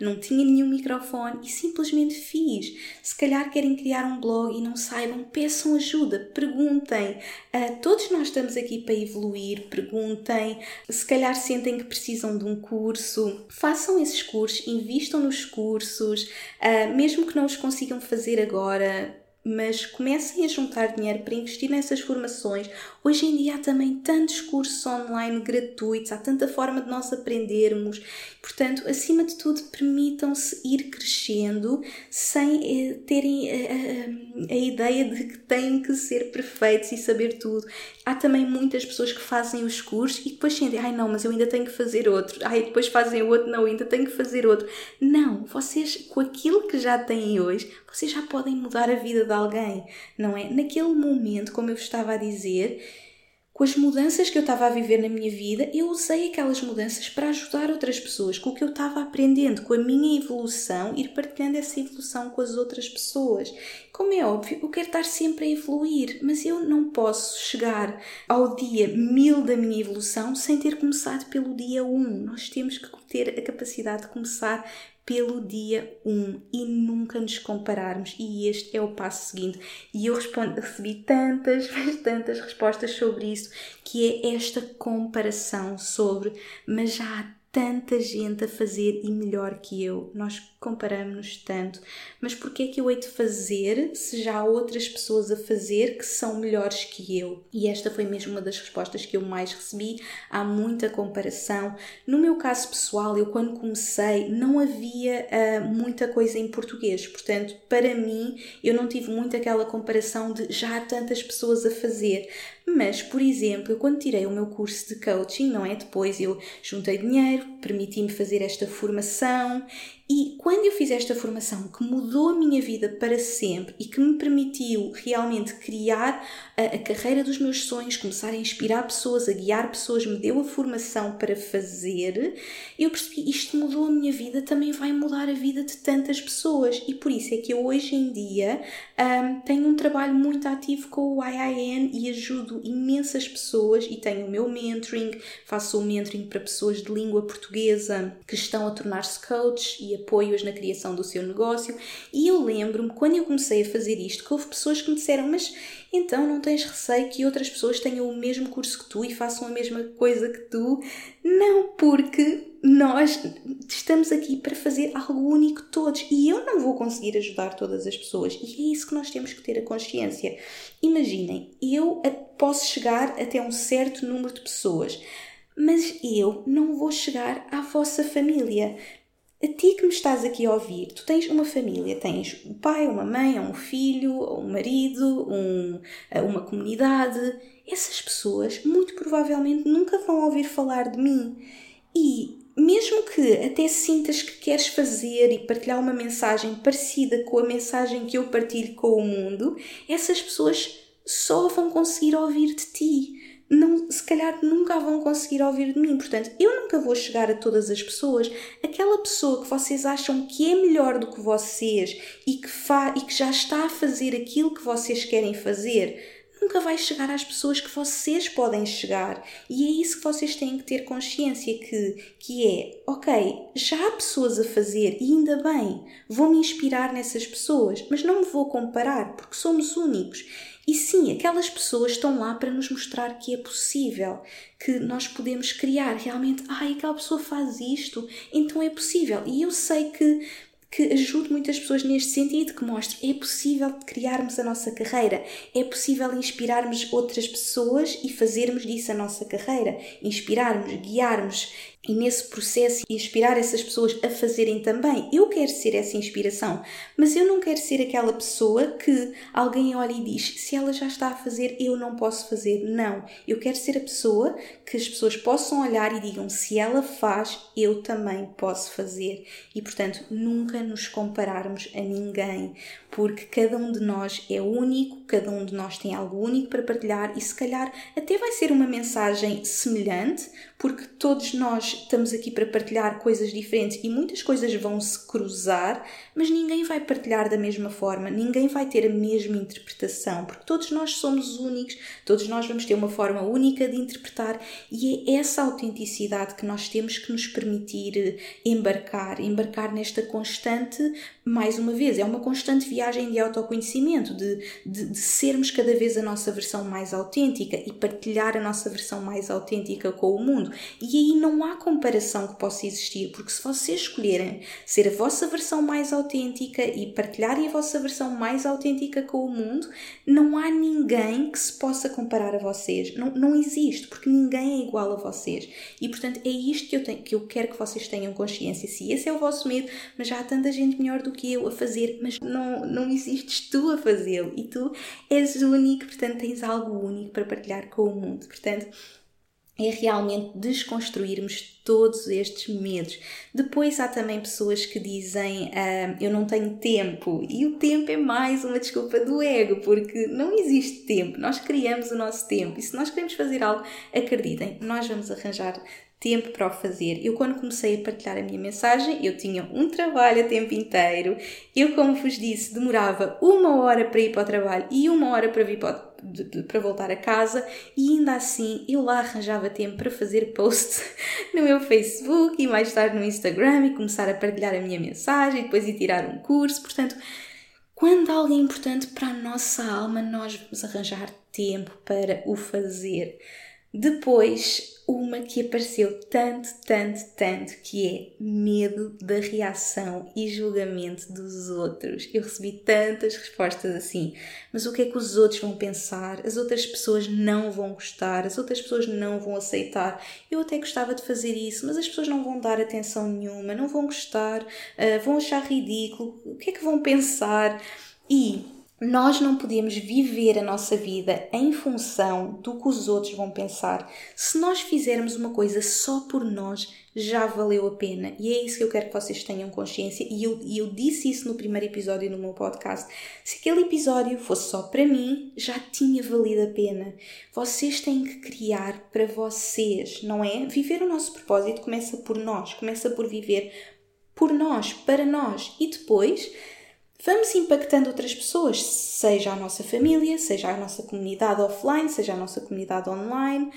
não tinha nenhum microfone e simplesmente fiz. Se calhar querem criar um blog e não saibam, peçam ajuda, perguntem. Uh, todos nós estamos aqui para evoluir, perguntem, se calhar sentem que precisam de um curso, façam esses cursos, invistam nos cursos, uh, mesmo que não os consigam fazer agora, mas comecem a juntar dinheiro para investir nessas formações. Hoje em dia há também tantos cursos online gratuitos, há tanta forma de nós aprendermos. Portanto, acima de tudo, permitam-se ir crescendo sem eh, terem a, eh, a, eh, a, ideia de que têm que ser perfeitos e saber tudo. Há também muitas pessoas que fazem os cursos e depois sentem, ai não, mas eu ainda tenho que fazer outro. Ai, depois fazem outro, não, ainda tenho que fazer outro. Não, vocês, com aquilo que já têm hoje, vocês já podem mudar a vida de alguém, não é? Naquele momento, como eu estava a dizer, com as mudanças que eu estava a viver na minha vida, eu usei aquelas mudanças para ajudar outras pessoas, com o que eu estava aprendendo, com a minha evolução, ir partilhando essa evolução com as outras pessoas. Como é óbvio, eu quero estar sempre a evoluir, mas eu não posso chegar ao dia mil da minha evolução sem ter começado pelo dia um. Nós temos que ter a capacidade de começar pelo dia 1 e nunca nos compararmos. E este é o passo seguinte. E eu respondo, recebi tantas, tantas respostas sobre isso, que é esta comparação sobre, mas já há tanta gente a fazer e melhor que eu. Nós comparamos-nos tanto. Mas porquê é que eu hei de fazer se já há outras pessoas a fazer que são melhores que eu? E esta foi mesmo uma das respostas que eu mais recebi. Há muita comparação. No meu caso pessoal, eu quando comecei não havia uh, muita coisa em português. Portanto, para mim, eu não tive muito aquela comparação de já há tantas pessoas a fazer. Mas, por exemplo, eu quando tirei o meu curso de coaching, não é? Depois eu juntei dinheiro, permiti-me fazer esta formação e quando eu fiz esta formação que mudou a minha vida para sempre e que me permitiu realmente criar a, a, carreira dos meus sonhos, começar a inspirar pessoas, a guiar pessoas, me deu a formação para fazer, eu percebi isto mudou a minha vida, também vai mudar a vida de tantas pessoas. E por isso é que eu hoje em dia um, tenho um trabalho muito ativo com o IIN e ajudo imensas pessoas e tenho o meu mentoring, faço o mentoring para pessoas de língua portuguesa que estão a tornar-se coach e apoio-as na criação do seu negócio. E eu lembro-me, quando eu comecei a fazer isto, que houve pessoas que me disseram: Mas então não tens receio que outras pessoas tenham o mesmo curso que tu e façam a mesma coisa que tu? Não, porque nós estamos aqui para fazer algo único todos e eu não vou conseguir ajudar todas as pessoas e é isso que nós temos que ter a consciência. Imaginem, eu posso chegar até um certo número de pessoas, mas eu não vou chegar à vossa família a ti que me estás aqui a ouvir, tu tens uma família, tens um pai, uma mãe, um filho, um marido, um, uma comunidade. Essas pessoas muito provavelmente nunca vão ouvir falar de mim. E mesmo que até sintas que queres fazer e partilhar uma mensagem parecida com a mensagem que eu partilho com o mundo, essas pessoas só vão conseguir ouvir de ti calhar nunca vão conseguir ouvir de mim. Portanto, eu nunca vou chegar a todas as pessoas. Aquela pessoa que vocês acham que é melhor do que vocês e que, fa e que já está a fazer aquilo que vocês querem fazer, nunca vai chegar às pessoas que vocês podem chegar. E é isso que vocês têm que ter consciência que, que é, ok, já há pessoas a fazer e ainda bem, vou me inspirar nessas pessoas, mas não me vou comparar porque somos únicos. E sim, aquelas pessoas estão lá para nos mostrar que é possível, que nós podemos criar realmente. Ai, aquela pessoa faz isto, então é possível. E eu sei que que ajude muitas pessoas neste sentido, que mostre é possível criarmos a nossa carreira, é possível inspirarmos outras pessoas e fazermos disso a nossa carreira, inspirarmos, guiarmos e nesse processo inspirar essas pessoas a fazerem também. Eu quero ser essa inspiração, mas eu não quero ser aquela pessoa que alguém olha e diz: se ela já está a fazer, eu não posso fazer. Não, eu quero ser a pessoa que as pessoas possam olhar e digam: se ela faz, eu também posso fazer. E portanto, nunca nos compararmos a ninguém, porque cada um de nós é único, cada um de nós tem algo único para partilhar e se calhar até vai ser uma mensagem semelhante, porque todos nós estamos aqui para partilhar coisas diferentes e muitas coisas vão se cruzar, mas ninguém vai partilhar da mesma forma, ninguém vai ter a mesma interpretação, porque todos nós somos únicos, todos nós vamos ter uma forma única de interpretar e é essa autenticidade que nós temos que nos permitir embarcar, embarcar nesta constante, mais uma vez, é uma constante viagem de autoconhecimento, de, de, de sermos cada vez a nossa versão mais autêntica e partilhar a nossa versão mais autêntica com o mundo. E aí não há comparação que possa existir, porque se vocês escolherem ser a vossa versão mais autêntica e partilharem a vossa versão mais autêntica com o mundo, não há ninguém que se possa comparar a vocês. Não, não existe, porque ninguém é igual a vocês. E portanto é isto que eu, tenho, que eu quero que vocês tenham consciência. Se esse é o vosso medo, mas já há tanta gente melhor do que eu a fazer, mas não, não existes tu a fazê-lo e tu és único, portanto tens algo único para partilhar com o mundo. Portanto, é realmente desconstruirmos todos estes medos. Depois há também pessoas que dizem ah, eu não tenho tempo. E o tempo é mais uma desculpa do ego porque não existe tempo, nós criamos o nosso tempo. E se nós queremos fazer algo, acreditem, nós vamos arranjar tempo para o fazer. Eu, quando comecei a partilhar a minha mensagem, eu tinha um trabalho a tempo inteiro. Eu, como vos disse, demorava uma hora para ir para o trabalho e uma hora para vir para, para voltar a casa, e ainda assim eu lá arranjava tempo para fazer posts no meu Facebook e mais tarde no Instagram e começar a partilhar a minha mensagem e depois ir tirar um curso. Portanto, quando algo é importante para a nossa alma, nós vamos arranjar tempo para o fazer. Depois, uma que apareceu tanto, tanto, tanto, que é medo da reação e julgamento dos outros. Eu recebi tantas respostas assim, mas o que é que os outros vão pensar? As outras pessoas não vão gostar, as outras pessoas não vão aceitar. Eu até gostava de fazer isso, mas as pessoas não vão dar atenção nenhuma, não vão gostar, uh, vão achar ridículo. O que é que vão pensar? E nós não podemos viver a nossa vida em função do que os outros vão pensar. Se nós fizermos uma coisa só por nós, já valeu a pena. E é isso que eu quero que vocês tenham consciência. E eu, eu disse isso no primeiro episódio no meu podcast. Se aquele episódio fosse só para mim, já tinha valido a pena. Vocês têm que criar para vocês, não é? Viver o nosso propósito começa por nós, começa por viver por nós, para nós. E depois vamos impactando outras pessoas, seja a nossa família, seja a nossa comunidade offline, seja a nossa comunidade online,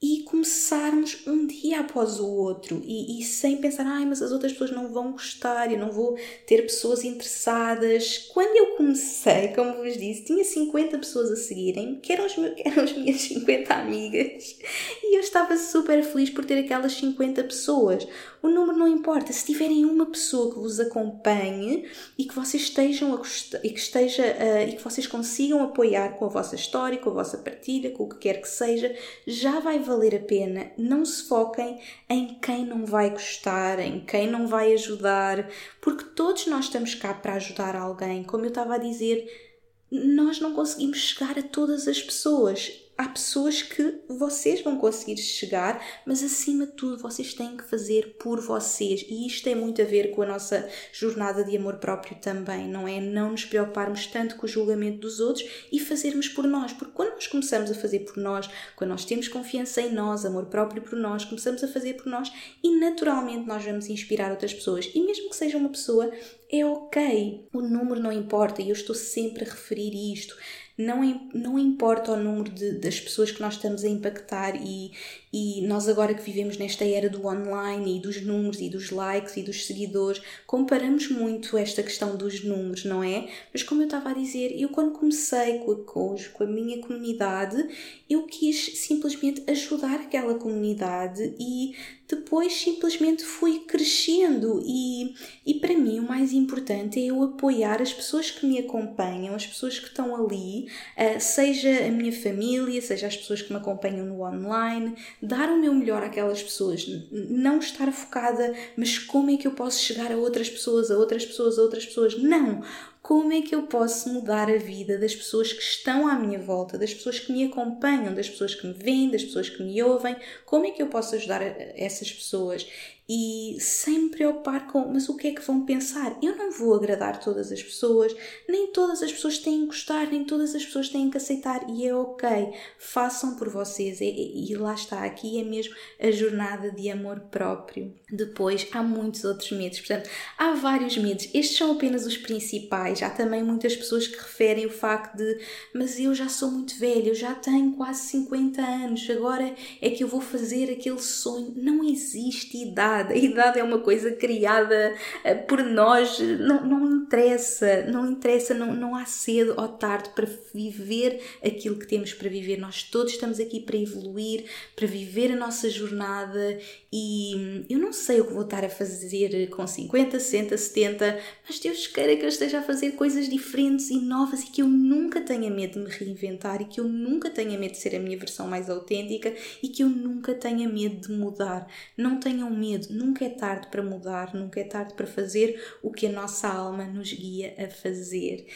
e começarmos um dia após o outro e, e, sem pensar, ai, mas as outras pessoas não vão gostar, eu não vou ter pessoas interessadas. Quando eu comecei, como vos disse, tinha 50 pessoas a seguirem, que eram, os meus, que eram as minhas 50 amigas, e eu estava super feliz por ter aquelas 50 pessoas. O número não importa, se tiverem uma pessoa que vos acompanhe e que vocês estejam a e que esteja uh, e que vocês consigam apoiar com a vossa história, com a vossa partilha, com o que quer que seja, já vai valer a pena. Não se foquem em quem não vai gostar, em quem não vai ajudar, porque todos nós estamos cá para ajudar alguém. Como eu estava a dizer, nós não conseguimos chegar a todas as pessoas há pessoas que vocês vão conseguir chegar, mas acima de tudo vocês têm que fazer por vocês. E isto tem muito a ver com a nossa jornada de amor próprio também, não é? Não nos preocuparmos tanto com o julgamento dos outros e fazermos por nós. Porque quando nós começamos a fazer por nós, quando nós temos confiança em nós, amor próprio por nós, começamos a fazer por nós e naturalmente nós vamos inspirar outras pessoas. E mesmo que seja uma pessoa, é ok. O número não importa e eu estou sempre a referir isto não, não importa o número de, das pessoas que nós estamos a impactar e, e nós agora que vivemos nesta era do online e dos números e dos likes e dos seguidores, comparamos muito esta questão dos números, não é? Mas como eu estava a dizer, eu quando comecei com a, com a minha comunidade, eu quis simplesmente ajudar aquela comunidade e depois simplesmente fui crescendo e, e para mim o mais importante é eu apoiar as pessoas que me acompanham, as pessoas que estão ali, uh, seja a minha família, seja as pessoas que me acompanham no online, dar o meu melhor àquelas pessoas, não estar focada, mas como é que eu posso chegar a outras pessoas, a outras pessoas, a outras pessoas? Não! Como é que eu posso mudar a vida das pessoas que estão à minha volta, das pessoas que me acompanham, das pessoas que me veem, das pessoas que me ouvem, como é que eu posso ajudar essas pessoas? E sem me preocupar com mas o que é que vão pensar. Eu não vou agradar todas as pessoas, nem todas as pessoas têm que gostar, nem todas as pessoas têm que aceitar e é ok. Façam por vocês e, e lá está, aqui é mesmo a jornada de amor próprio. Depois há muitos outros medos, portanto, há vários medos. Estes são apenas os principais. Há também muitas pessoas que referem o facto de mas eu já sou muito velha, eu já tenho quase 50 anos, agora é que eu vou fazer aquele sonho. Não existe idade idade. A idade é uma coisa criada eh, por nós, não, não interessa, não interessa, não, não há cedo ou tarde para viver aquilo que temos para viver. Nós todos estamos aqui para evoluir, para viver a nossa jornada e eu não sei o que vou estar a fazer com 50, 60, 70, mas Deus queira que eu esteja a fazer coisas diferentes e novas e que eu nunca tenha medo de me reinventar e que eu nunca tenha medo de ser a minha versão mais autêntica e que eu nunca tenha medo de mudar. Não tenham medo, nunca é tarde para mudar, nunca é tarde para fazer o que a nossa alma nos guia a fazer.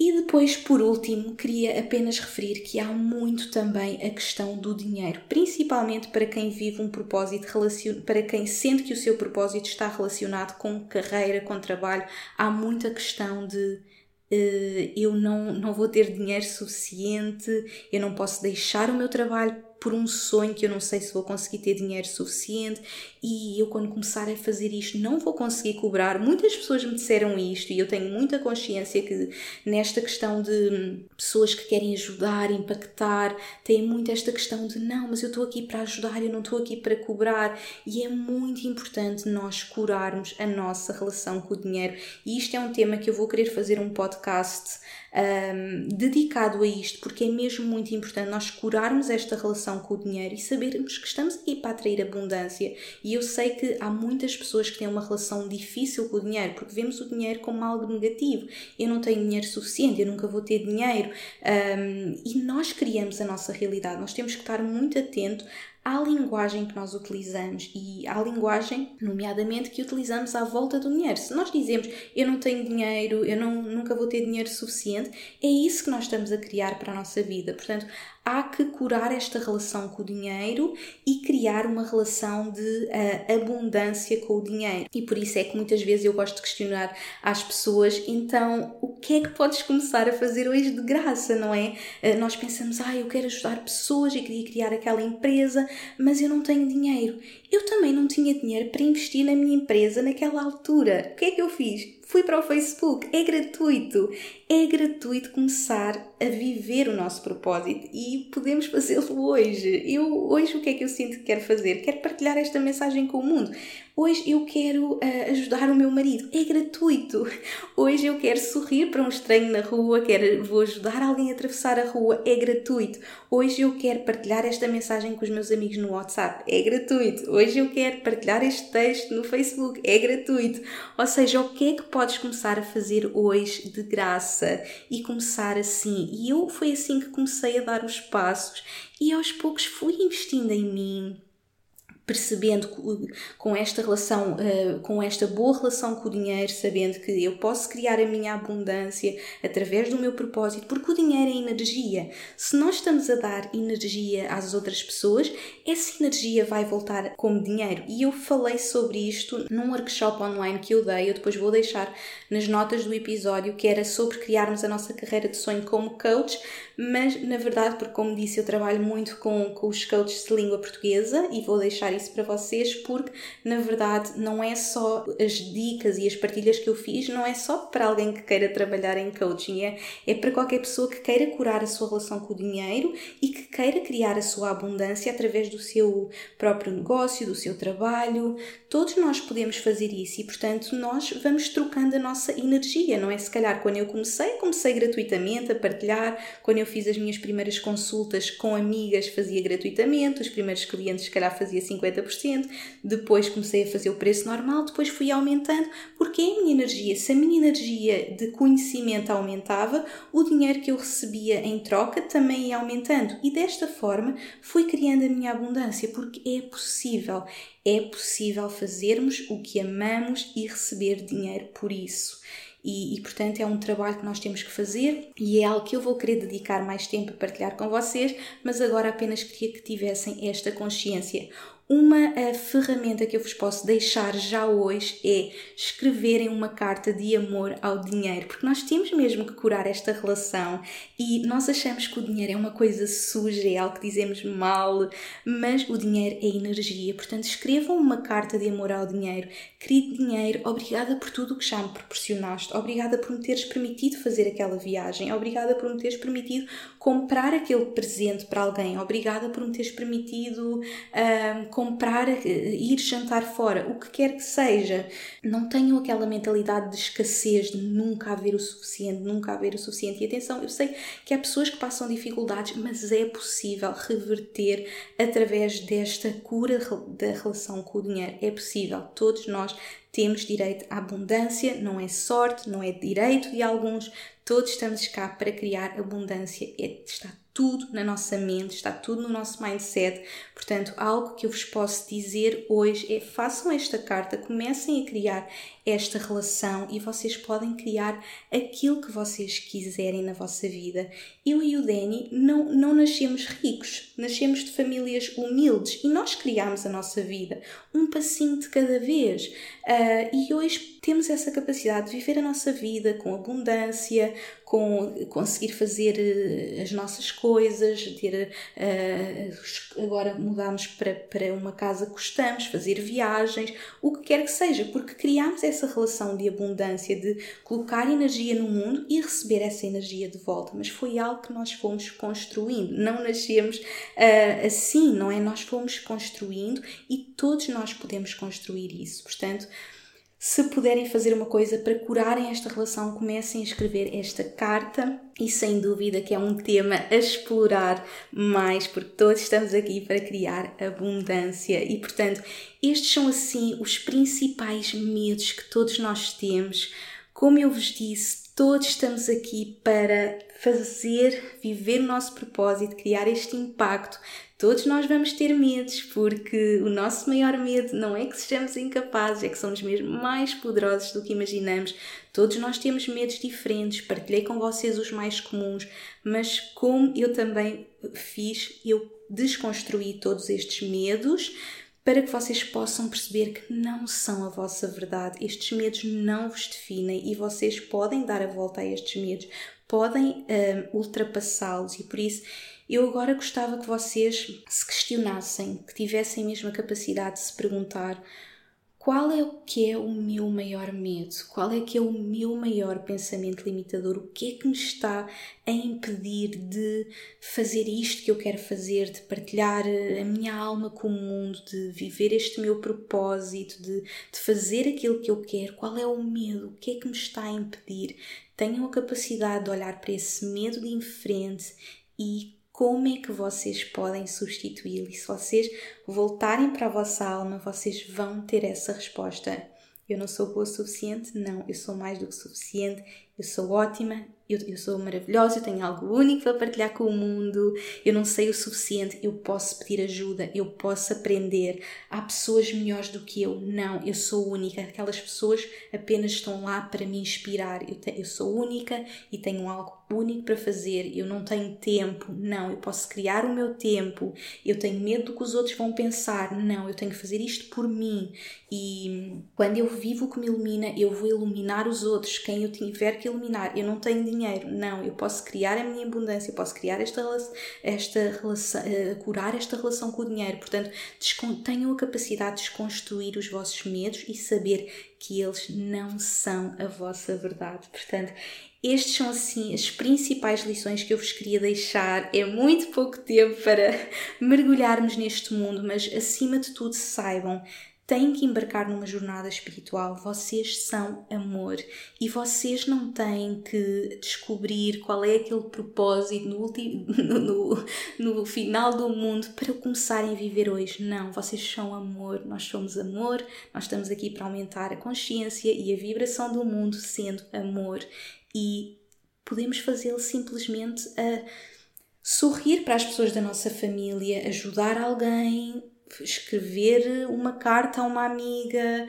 E depois, por último, queria apenas referir que há muito também a questão do dinheiro, principalmente para quem vive um propósito para quem sente que o seu propósito está relacionado com carreira, com trabalho, há muita questão de uh, eu não, não vou ter dinheiro suficiente, eu não posso deixar o meu trabalho por um sonho que eu não sei se vou conseguir ter dinheiro suficiente. E eu quando começar a fazer isto não vou conseguir cobrar. Muitas pessoas me disseram isto e eu tenho muita consciência que nesta questão de pessoas que querem ajudar, impactar, têm muito esta questão de não, mas eu estou aqui para ajudar, eu não estou aqui para cobrar. E é muito importante nós curarmos a nossa relação com o dinheiro. E isto é um tema que eu vou querer fazer um podcast um, dedicado a isto, porque é mesmo muito importante nós curarmos esta relação com o dinheiro e sabermos que estamos aqui para atrair abundância. E eu sei que há muitas pessoas que têm uma relação difícil com o dinheiro, porque vemos o dinheiro como algo negativo. Eu não tenho dinheiro suficiente, eu nunca vou ter dinheiro. Um, e nós criamos a nossa realidade, nós temos que estar muito atento à linguagem que nós utilizamos e à linguagem, nomeadamente, que utilizamos à volta do dinheiro. Se nós dizemos eu não tenho dinheiro, eu não, nunca vou ter dinheiro suficiente, é isso que nós estamos a criar para a nossa vida. Portanto, há que curar esta relação com o dinheiro e criar uma relação de uh, abundância com o dinheiro. E por isso é que muitas vezes eu gosto de questionar às pessoas: então, o que é que podes começar a fazer hoje de graça, não é? Uh, nós pensamos, ah, eu quero ajudar pessoas e queria criar aquela empresa, mas eu não tenho dinheiro. Eu também não tinha dinheiro para investir na minha empresa naquela altura. O que é que eu fiz? Fui para o Facebook, é gratuito. É gratuito começar a viver o nosso propósito e podemos fazê-lo hoje. Eu hoje o que é que eu sinto que quero fazer? Quero partilhar esta mensagem com o mundo. Hoje eu quero uh, ajudar o meu marido, é gratuito. Hoje eu quero sorrir para um estranho na rua, quero, vou ajudar alguém a atravessar a rua, é gratuito. Hoje eu quero partilhar esta mensagem com os meus amigos no WhatsApp, é gratuito. Hoje eu quero partilhar este texto no Facebook, é gratuito. Ou seja, o que é que podes começar a fazer hoje de graça e começar assim? E eu foi assim que comecei a dar os passos e aos poucos fui investindo em mim percebendo com esta relação, eh, com esta boa relação com o dinheiro, sabendo que eu posso criar a minha abundância através do meu propósito, porque o dinheiro é energia. Se nós estamos a dar energia às outras pessoas, essa energia vai voltar como dinheiro. E eu falei sobre isto num workshop online que eu dei, eu depois vou deixar nas notas do episódio, que era sobre criarmos a nossa carreira de sonho como coach, mas na verdade, porque como disse, eu trabalho muito com, com os coaches de língua portuguesa e vou deixar isso para vocês porque na verdade não é só as dicas e as partilhas que eu fiz, não é só para alguém que queira trabalhar em coaching, é, é para qualquer pessoa que queira curar a sua relação com o dinheiro e que queira criar a sua abundância através do seu próprio negócio, do seu trabalho. Todos nós podemos fazer isso e, portanto, nós vamos trocando a nossa energia, não é? Se calhar quando eu comecei, comecei gratuitamente a partilhar, quando eu fiz as minhas primeiras consultas com amigas, fazia gratuitamente, os primeiros clientes, se calhar, fazia 50 50%, depois comecei a fazer o preço normal, depois fui aumentando, porque é a minha energia. Se a minha energia de conhecimento aumentava, o dinheiro que eu recebia em troca também ia aumentando. E desta forma fui criando a minha abundância, porque é possível. É possível fazermos o que amamos e receber dinheiro por isso. E, e, portanto é um trabalho que nós temos que fazer e é algo que eu vou querer dedicar mais tempo a partilhar com vocês, mas agora apenas queria que tivessem esta consciência. Uma ferramenta que eu vos posso deixar já hoje é escreverem uma carta de amor ao dinheiro, porque nós temos mesmo que curar esta relação e nós achamos que o dinheiro é uma coisa suja, é algo que dizemos mal, mas o dinheiro é energia. Portanto, escrevam uma carta de amor ao dinheiro. Querido dinheiro, obrigada por tudo o que já me proporcionaste, obrigada por me teres permitido fazer aquela viagem, obrigada por me teres permitido comprar aquele presente para alguém, obrigada por me teres permitido. Um, comprar, eh, ir jantar fora, o que quer que seja. Não tenham aquela mentalidade de escassez, de nunca haver o suficiente, nunca haver o suficiente. E atenção, eu sei que há pessoas que passam dificuldades, mas é possível reverter através desta cura da relação com o dinheiro. É possível, todos nós temos direito à abundância, não é sorte, não é direito de alguns, todos estamos cá para criar abundância. É, está tudo na nossa mente, está tudo no nosso mindset. Portanto, algo que eu vos posso dizer hoje é façam esta carta, comecem a criar esta relação e vocês podem criar aquilo que vocês quiserem na vossa vida. Eu e o Danny não, não nascemos ricos, nascemos de famílias humildes e nós criamos a nossa vida um passinho de cada vez. Uh, e hoje temos essa capacidade de viver a nossa vida com abundância, com conseguir fazer uh, as nossas coisas, ter uh, agora mudamos para, para uma casa que gostamos, fazer viagens, o que quer que seja, porque criamos essa essa relação de abundância, de colocar energia no mundo e receber essa energia de volta. Mas foi algo que nós fomos construindo. Não nascemos uh, assim, não é? Nós fomos construindo e todos nós podemos construir isso. Portanto, se puderem fazer uma coisa para curarem esta relação, comecem a escrever esta carta e sem dúvida que é um tema a explorar mais, porque todos estamos aqui para criar abundância e, portanto, estes são assim os principais medos que todos nós temos. Como eu vos disse, todos estamos aqui para fazer, viver o nosso propósito, criar este impacto Todos nós vamos ter medos, porque o nosso maior medo não é que sejamos incapazes, é que somos mesmo mais poderosos do que imaginamos. Todos nós temos medos diferentes, partilhei com vocês os mais comuns, mas como eu também fiz, eu desconstruí todos estes medos para que vocês possam perceber que não são a vossa verdade. Estes medos não vos definem e vocês podem dar a volta a estes medos, podem um, ultrapassá-los e por isso eu agora gostava que vocês se questionassem, que tivessem mesmo a capacidade de se perguntar qual é o que é o meu maior medo? Qual é que é o meu maior pensamento limitador? O que é que me está a impedir de fazer isto que eu quero fazer, de partilhar a minha alma com o mundo, de viver este meu propósito, de, de fazer aquilo que eu quero? Qual é o medo? O que é que me está a impedir? Tenham a capacidade de olhar para esse medo de em frente e como é que vocês podem substituí-lo? E se vocês voltarem para a vossa alma, vocês vão ter essa resposta. Eu não sou boa o suficiente? Não, eu sou mais do que suficiente, eu sou ótima, eu, eu sou maravilhosa, eu tenho algo único para partilhar com o mundo, eu não sei o suficiente, eu posso pedir ajuda, eu posso aprender. Há pessoas melhores do que eu. Não, eu sou única. Aquelas pessoas apenas estão lá para me inspirar. Eu, te, eu sou única e tenho algo único para fazer. Eu não tenho tempo. Não, eu posso criar o meu tempo. Eu tenho medo do que os outros vão pensar. Não, eu tenho que fazer isto por mim. E quando eu vivo o que me ilumina, eu vou iluminar os outros, quem eu tiver que iluminar. Eu não tenho dinheiro, não, eu posso criar a minha abundância, eu posso criar esta, esta relação, uh, curar esta relação com o dinheiro. Portanto, tenham a capacidade de desconstruir os vossos medos e saber que eles não são a vossa verdade. Portanto, estes são assim as principais lições que eu vos queria deixar. É muito pouco tempo para mergulharmos neste mundo, mas acima de tudo saibam têm que embarcar numa jornada espiritual, vocês são amor. E vocês não têm que descobrir qual é aquele propósito no, no, no, no, final do mundo para começarem a viver hoje. Não, vocês são amor, nós somos amor, nós estamos aqui para aumentar a consciência e a vibração do mundo sendo amor. E podemos fazê-lo simplesmente a sorrir para as pessoas da nossa família, ajudar alguém, escrever uma carta a uma amiga,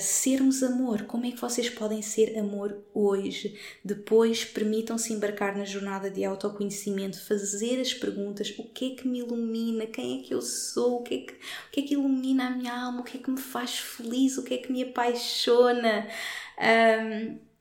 sermos amor. Como é que vocês podem ser amor hoje? Depois permitam-se embarcar na jornada de autoconhecimento, fazer as perguntas: o que é que me ilumina? Quem é que eu sou? O que é que, o que, é que ilumina a minha alma? O que é que me faz feliz? O que é que me apaixona? Um,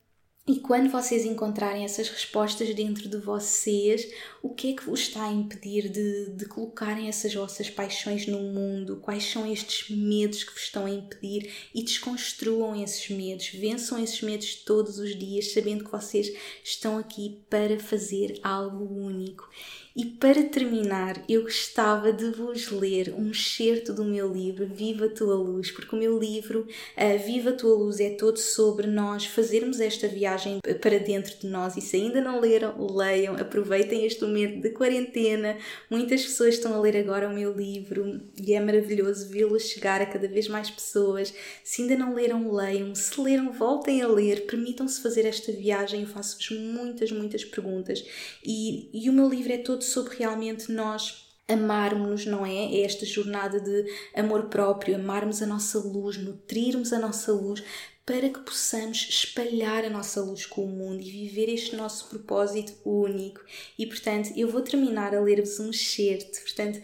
e quando vocês encontrarem essas respostas dentro de vocês, o que é que vos está a impedir de, de colocarem essas vossas paixões no mundo? Quais são estes medos que vos estão a impedir? E desconstruam esses medos, vençam esses medos todos os dias, sabendo que vocês estão aqui para fazer algo único. E para terminar, eu gostava de vos ler um excerto do meu livro Viva a Tua Luz, porque o meu livro uh, Viva a Tua Luz é todo sobre nós fazermos esta viagem para dentro de nós. E se ainda não leram, leiam, aproveitem este momento de quarentena. Muitas pessoas estão a ler agora o meu livro e é maravilhoso vê-lo chegar a cada vez mais pessoas. Se ainda não leram, leiam. Se leram, voltem a ler, permitam-se fazer esta viagem. Eu faço-vos muitas, muitas perguntas. E, e o meu livro é todo sobre realmente nós amarmos-nos, não é? É esta jornada de amor próprio, amarmos a nossa luz, nutrirmos a nossa luz para que possamos espalhar a nossa luz com o mundo e viver este nosso propósito único. E portanto, eu vou terminar a ler-vos um excerto. Portanto,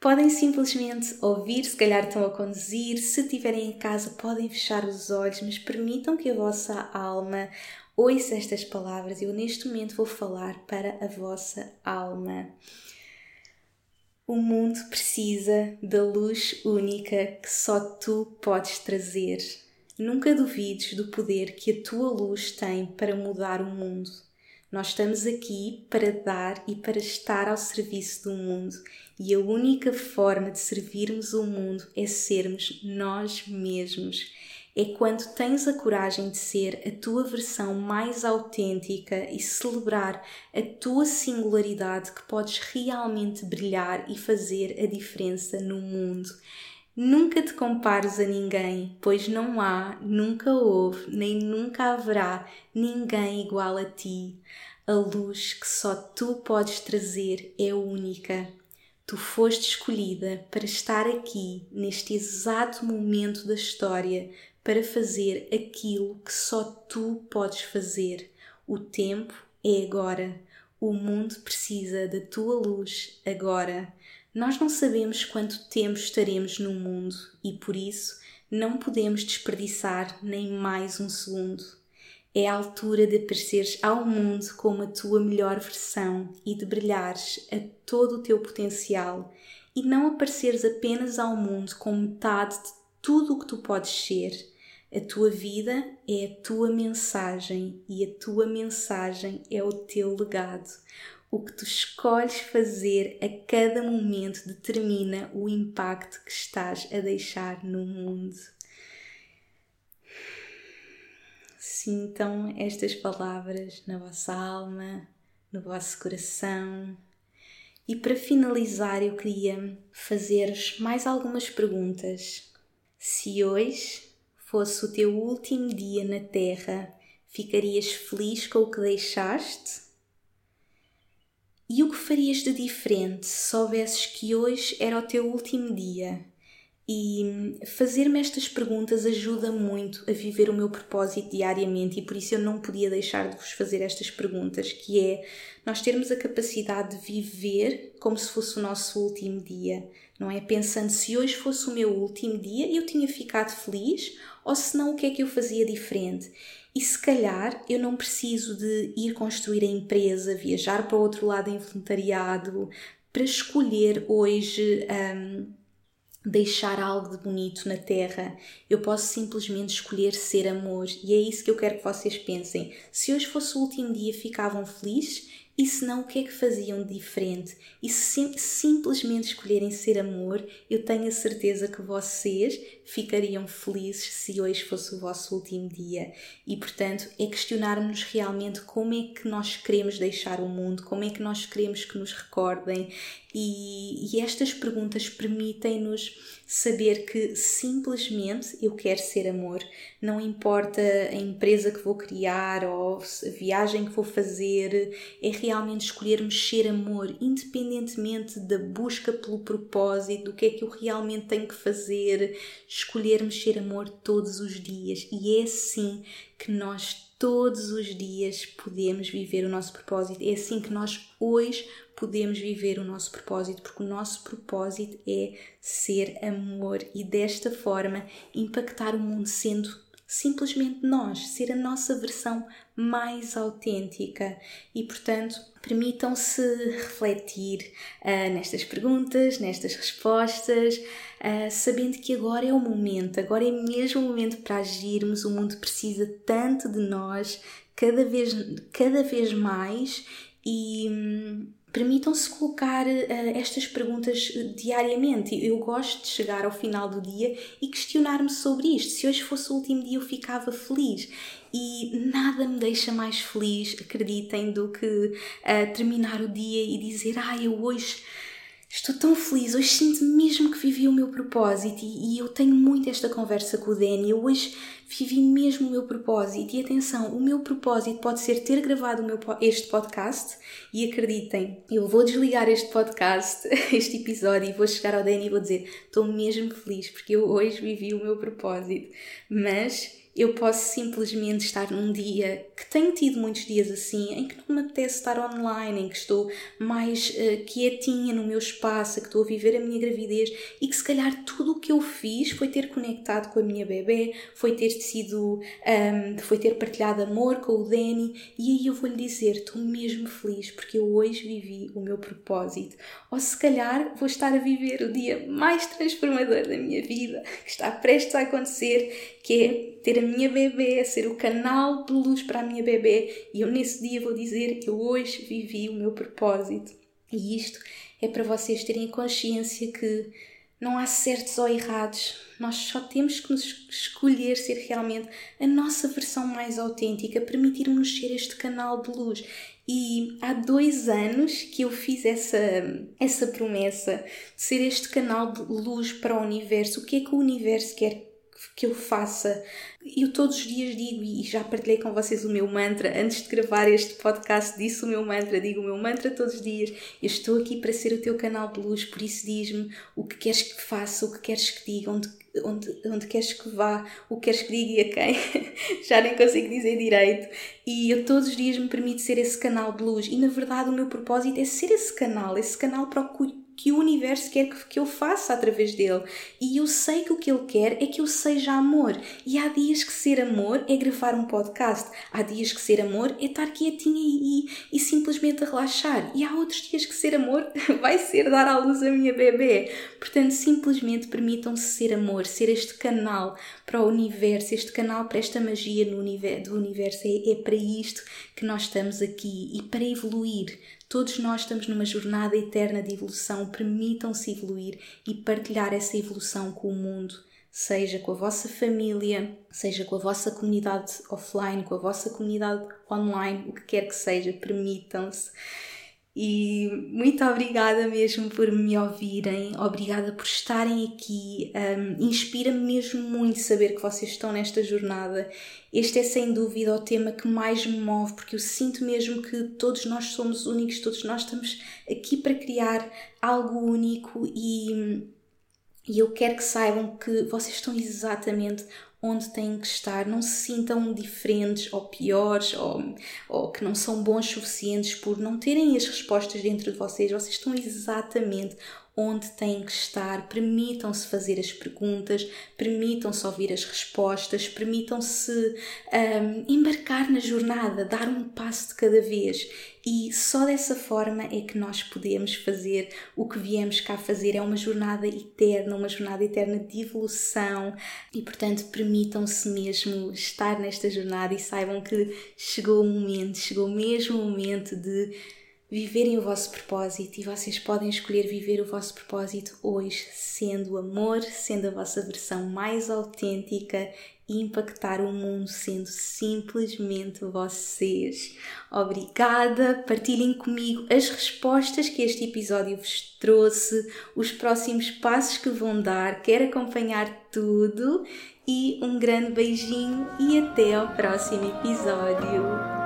podem simplesmente ouvir, se calhar estão a conduzir, se estiverem em casa, podem fechar os olhos, mas permitam que a vossa alma Ouça estas palavras, eu neste momento vou falar para a vossa alma. O mundo precisa da luz única que só tu podes trazer. Nunca duvides do poder que a tua luz tem para mudar o mundo. Nós estamos aqui para dar e para estar ao serviço do mundo, e a única forma de servirmos o mundo é sermos nós mesmos é quando tens a coragem de ser a tua versão mais autêntica e celebrar a tua singularidade que podes realmente brilhar e fazer a diferença no mundo. Nunca te compares a ninguém, pois não há, nunca houve, nem nunca haverá ninguém igual a ti. A luz que só tu podes trazer é única. Tu foste escolhida para estar aqui, neste exato momento da história, para fazer aquilo que só tu podes fazer. O tempo é agora. O mundo precisa da tua luz agora. Nós não sabemos quanto tempo estaremos no mundo e por isso não podemos desperdiçar nem mais um segundo. É a altura de apareceres ao mundo como a tua melhor versão e de brilhares a todo o teu potencial e não apareceres apenas ao mundo com metade de tudo o que tu podes ser a tua vida é a tua mensagem e a tua mensagem é o teu legado. O que tu escolhes fazer a cada momento determina o impacto que estás a deixar no mundo. Sintam estas palavras na vossa alma, no vosso coração. E para finalizar, eu queria fazer-vos mais algumas perguntas. Se hoje fosse o teu último dia na Terra, ficarias feliz com o que deixaste? E o que farias de diferente se soubesses que hoje era o teu último dia? E fazer-me estas perguntas ajuda muito a viver o meu propósito diariamente e por isso eu não podia deixar de vos fazer estas perguntas, que é nós termos a capacidade de viver como se fosse o nosso último dia, não é? Pensando se hoje fosse o meu último dia eu tinha ficado feliz ou se não o que é que eu fazia diferente. E se calhar eu não preciso de ir construir a empresa, viajar para o outro lado em voluntariado, para escolher hoje um, deixar algo de bonito na Terra. Eu posso simplesmente escolher ser amor e é isso que eu quero que vocês pensem. Se hoje fosse o último dia, ficavam felizes? E se não, o que é que faziam de diferente? E se simplesmente escolherem ser amor, eu tenho a certeza que vocês ficariam felizes se hoje fosse o vosso último dia. E portanto, é questionarmos realmente como é que nós queremos deixar o mundo, como é que nós queremos que nos recordem. E, e estas perguntas permitem-nos saber que simplesmente eu quero ser amor, não importa a empresa que vou criar ou a viagem que vou fazer, é realmente escolhermos ser amor, independentemente da busca pelo propósito, do que é que eu realmente tenho que fazer, escolhermos ser amor todos os dias e é assim que nós todos os dias podemos viver o nosso propósito. É assim que nós hoje podemos viver o nosso propósito, porque o nosso propósito é ser amor e desta forma impactar o mundo sendo simplesmente nós, ser a nossa versão mais autêntica. E portanto, permitam-se refletir uh, nestas perguntas, nestas respostas, uh, sabendo que agora é o momento, agora é mesmo o momento para agirmos. O mundo precisa tanto de nós, cada vez, cada vez mais, e. Hum, permitam-se colocar uh, estas perguntas diariamente. Eu gosto de chegar ao final do dia e questionar-me sobre isto. Se hoje fosse o último dia, eu ficava feliz. E nada me deixa mais feliz, acreditem, do que uh, terminar o dia e dizer: Ah, eu hoje Estou tão feliz, hoje sinto mesmo que vivi o meu propósito e, e eu tenho muito esta conversa com o Danny. Eu hoje vivi mesmo o meu propósito e atenção, o meu propósito pode ser ter gravado meu, este podcast e acreditem, eu vou desligar este podcast, este episódio e vou chegar ao Danny e vou dizer estou mesmo feliz porque eu hoje vivi o meu propósito. Mas eu posso simplesmente estar num dia que tenho tido muitos dias assim, em que não me apetece estar online, em que estou mais uh, quietinha no meu espaço, que estou a viver a minha gravidez e que se calhar tudo o que eu fiz foi ter conectado com a minha bebê, foi ter sido, um, foi ter partilhado amor com o Danny e aí eu vou lhe dizer, estou mesmo feliz porque eu hoje vivi o meu propósito. Ou se calhar vou estar a viver o dia mais transformador da minha vida, que está prestes a acontecer, que é ter a minha bebê, ser o canal de luz para a minha bebê. E eu nesse dia vou dizer: Eu hoje vivi o meu propósito. E isto é para vocês terem consciência que não há certos ou errados. Nós só temos que nos escolher ser realmente a nossa versão mais autêntica, permitir-nos ser este canal de luz. E há dois anos que eu fiz essa, essa promessa de ser este canal de luz para o universo. O que é que o universo quer que eu faça. Eu todos os dias digo, e já partilhei com vocês o meu mantra, antes de gravar este podcast, disse o meu mantra, digo o meu mantra todos os dias. Eu estou aqui para ser o teu canal de luz, por isso diz-me o que queres que faça, o que queres que diga, onde, onde, onde queres que vá, o que queres que diga e a quem. já nem consigo dizer direito. E eu todos os dias me permito ser esse canal de luz. E na verdade o meu propósito é ser esse canal, esse canal para o que o universo quer que eu faça através dele. E eu sei que o que ele quer é que eu seja amor. E há dias que ser amor é gravar um podcast. Há dias que ser amor é estar quietinha e, e, e simplesmente relaxar. E há outros dias que ser amor vai ser dar à luz a minha bebê. Portanto, simplesmente permitam-se ser amor, ser este canal para o universo, este canal para esta magia no universo, do universo. É, é para isto que nós estamos aqui e para evoluir Todos nós estamos numa jornada eterna de evolução. Permitam-se evoluir e partilhar essa evolução com o mundo, seja com a vossa família, seja com a vossa comunidade offline, com a vossa comunidade online, o que quer que seja, permitam-se. E muito obrigada mesmo por me ouvirem, obrigada por estarem aqui. Um, Inspira-me mesmo muito saber que vocês estão nesta jornada. Este é sem dúvida o tema que mais me move, porque eu sinto mesmo que todos nós somos únicos, todos nós estamos aqui para criar algo único e, e eu quero que saibam que vocês estão exatamente onde têm que estar, não se sintam diferentes ou piores ou, ou que não são bons suficientes por não terem as respostas dentro de vocês. Vocês estão exatamente onde têm que estar, permitam-se fazer as perguntas, permitam-se ouvir as respostas, permitam-se um, embarcar na jornada, dar um passo de cada vez. E só dessa forma é que nós podemos fazer o que viemos cá fazer. É uma jornada eterna, uma jornada eterna de evolução. E portanto, permitam-se mesmo estar nesta jornada e saibam que chegou o momento, chegou mesmo o momento de viverem o vosso propósito e vocês podem escolher viver o vosso propósito hoje, sendo amor, sendo a vossa versão mais autêntica e impactar o mundo sendo simplesmente vocês. Obrigada! Partilhem comigo as respostas que este episódio vos trouxe, os próximos passos que vão dar, quero acompanhar tudo e um grande beijinho e até ao próximo episódio.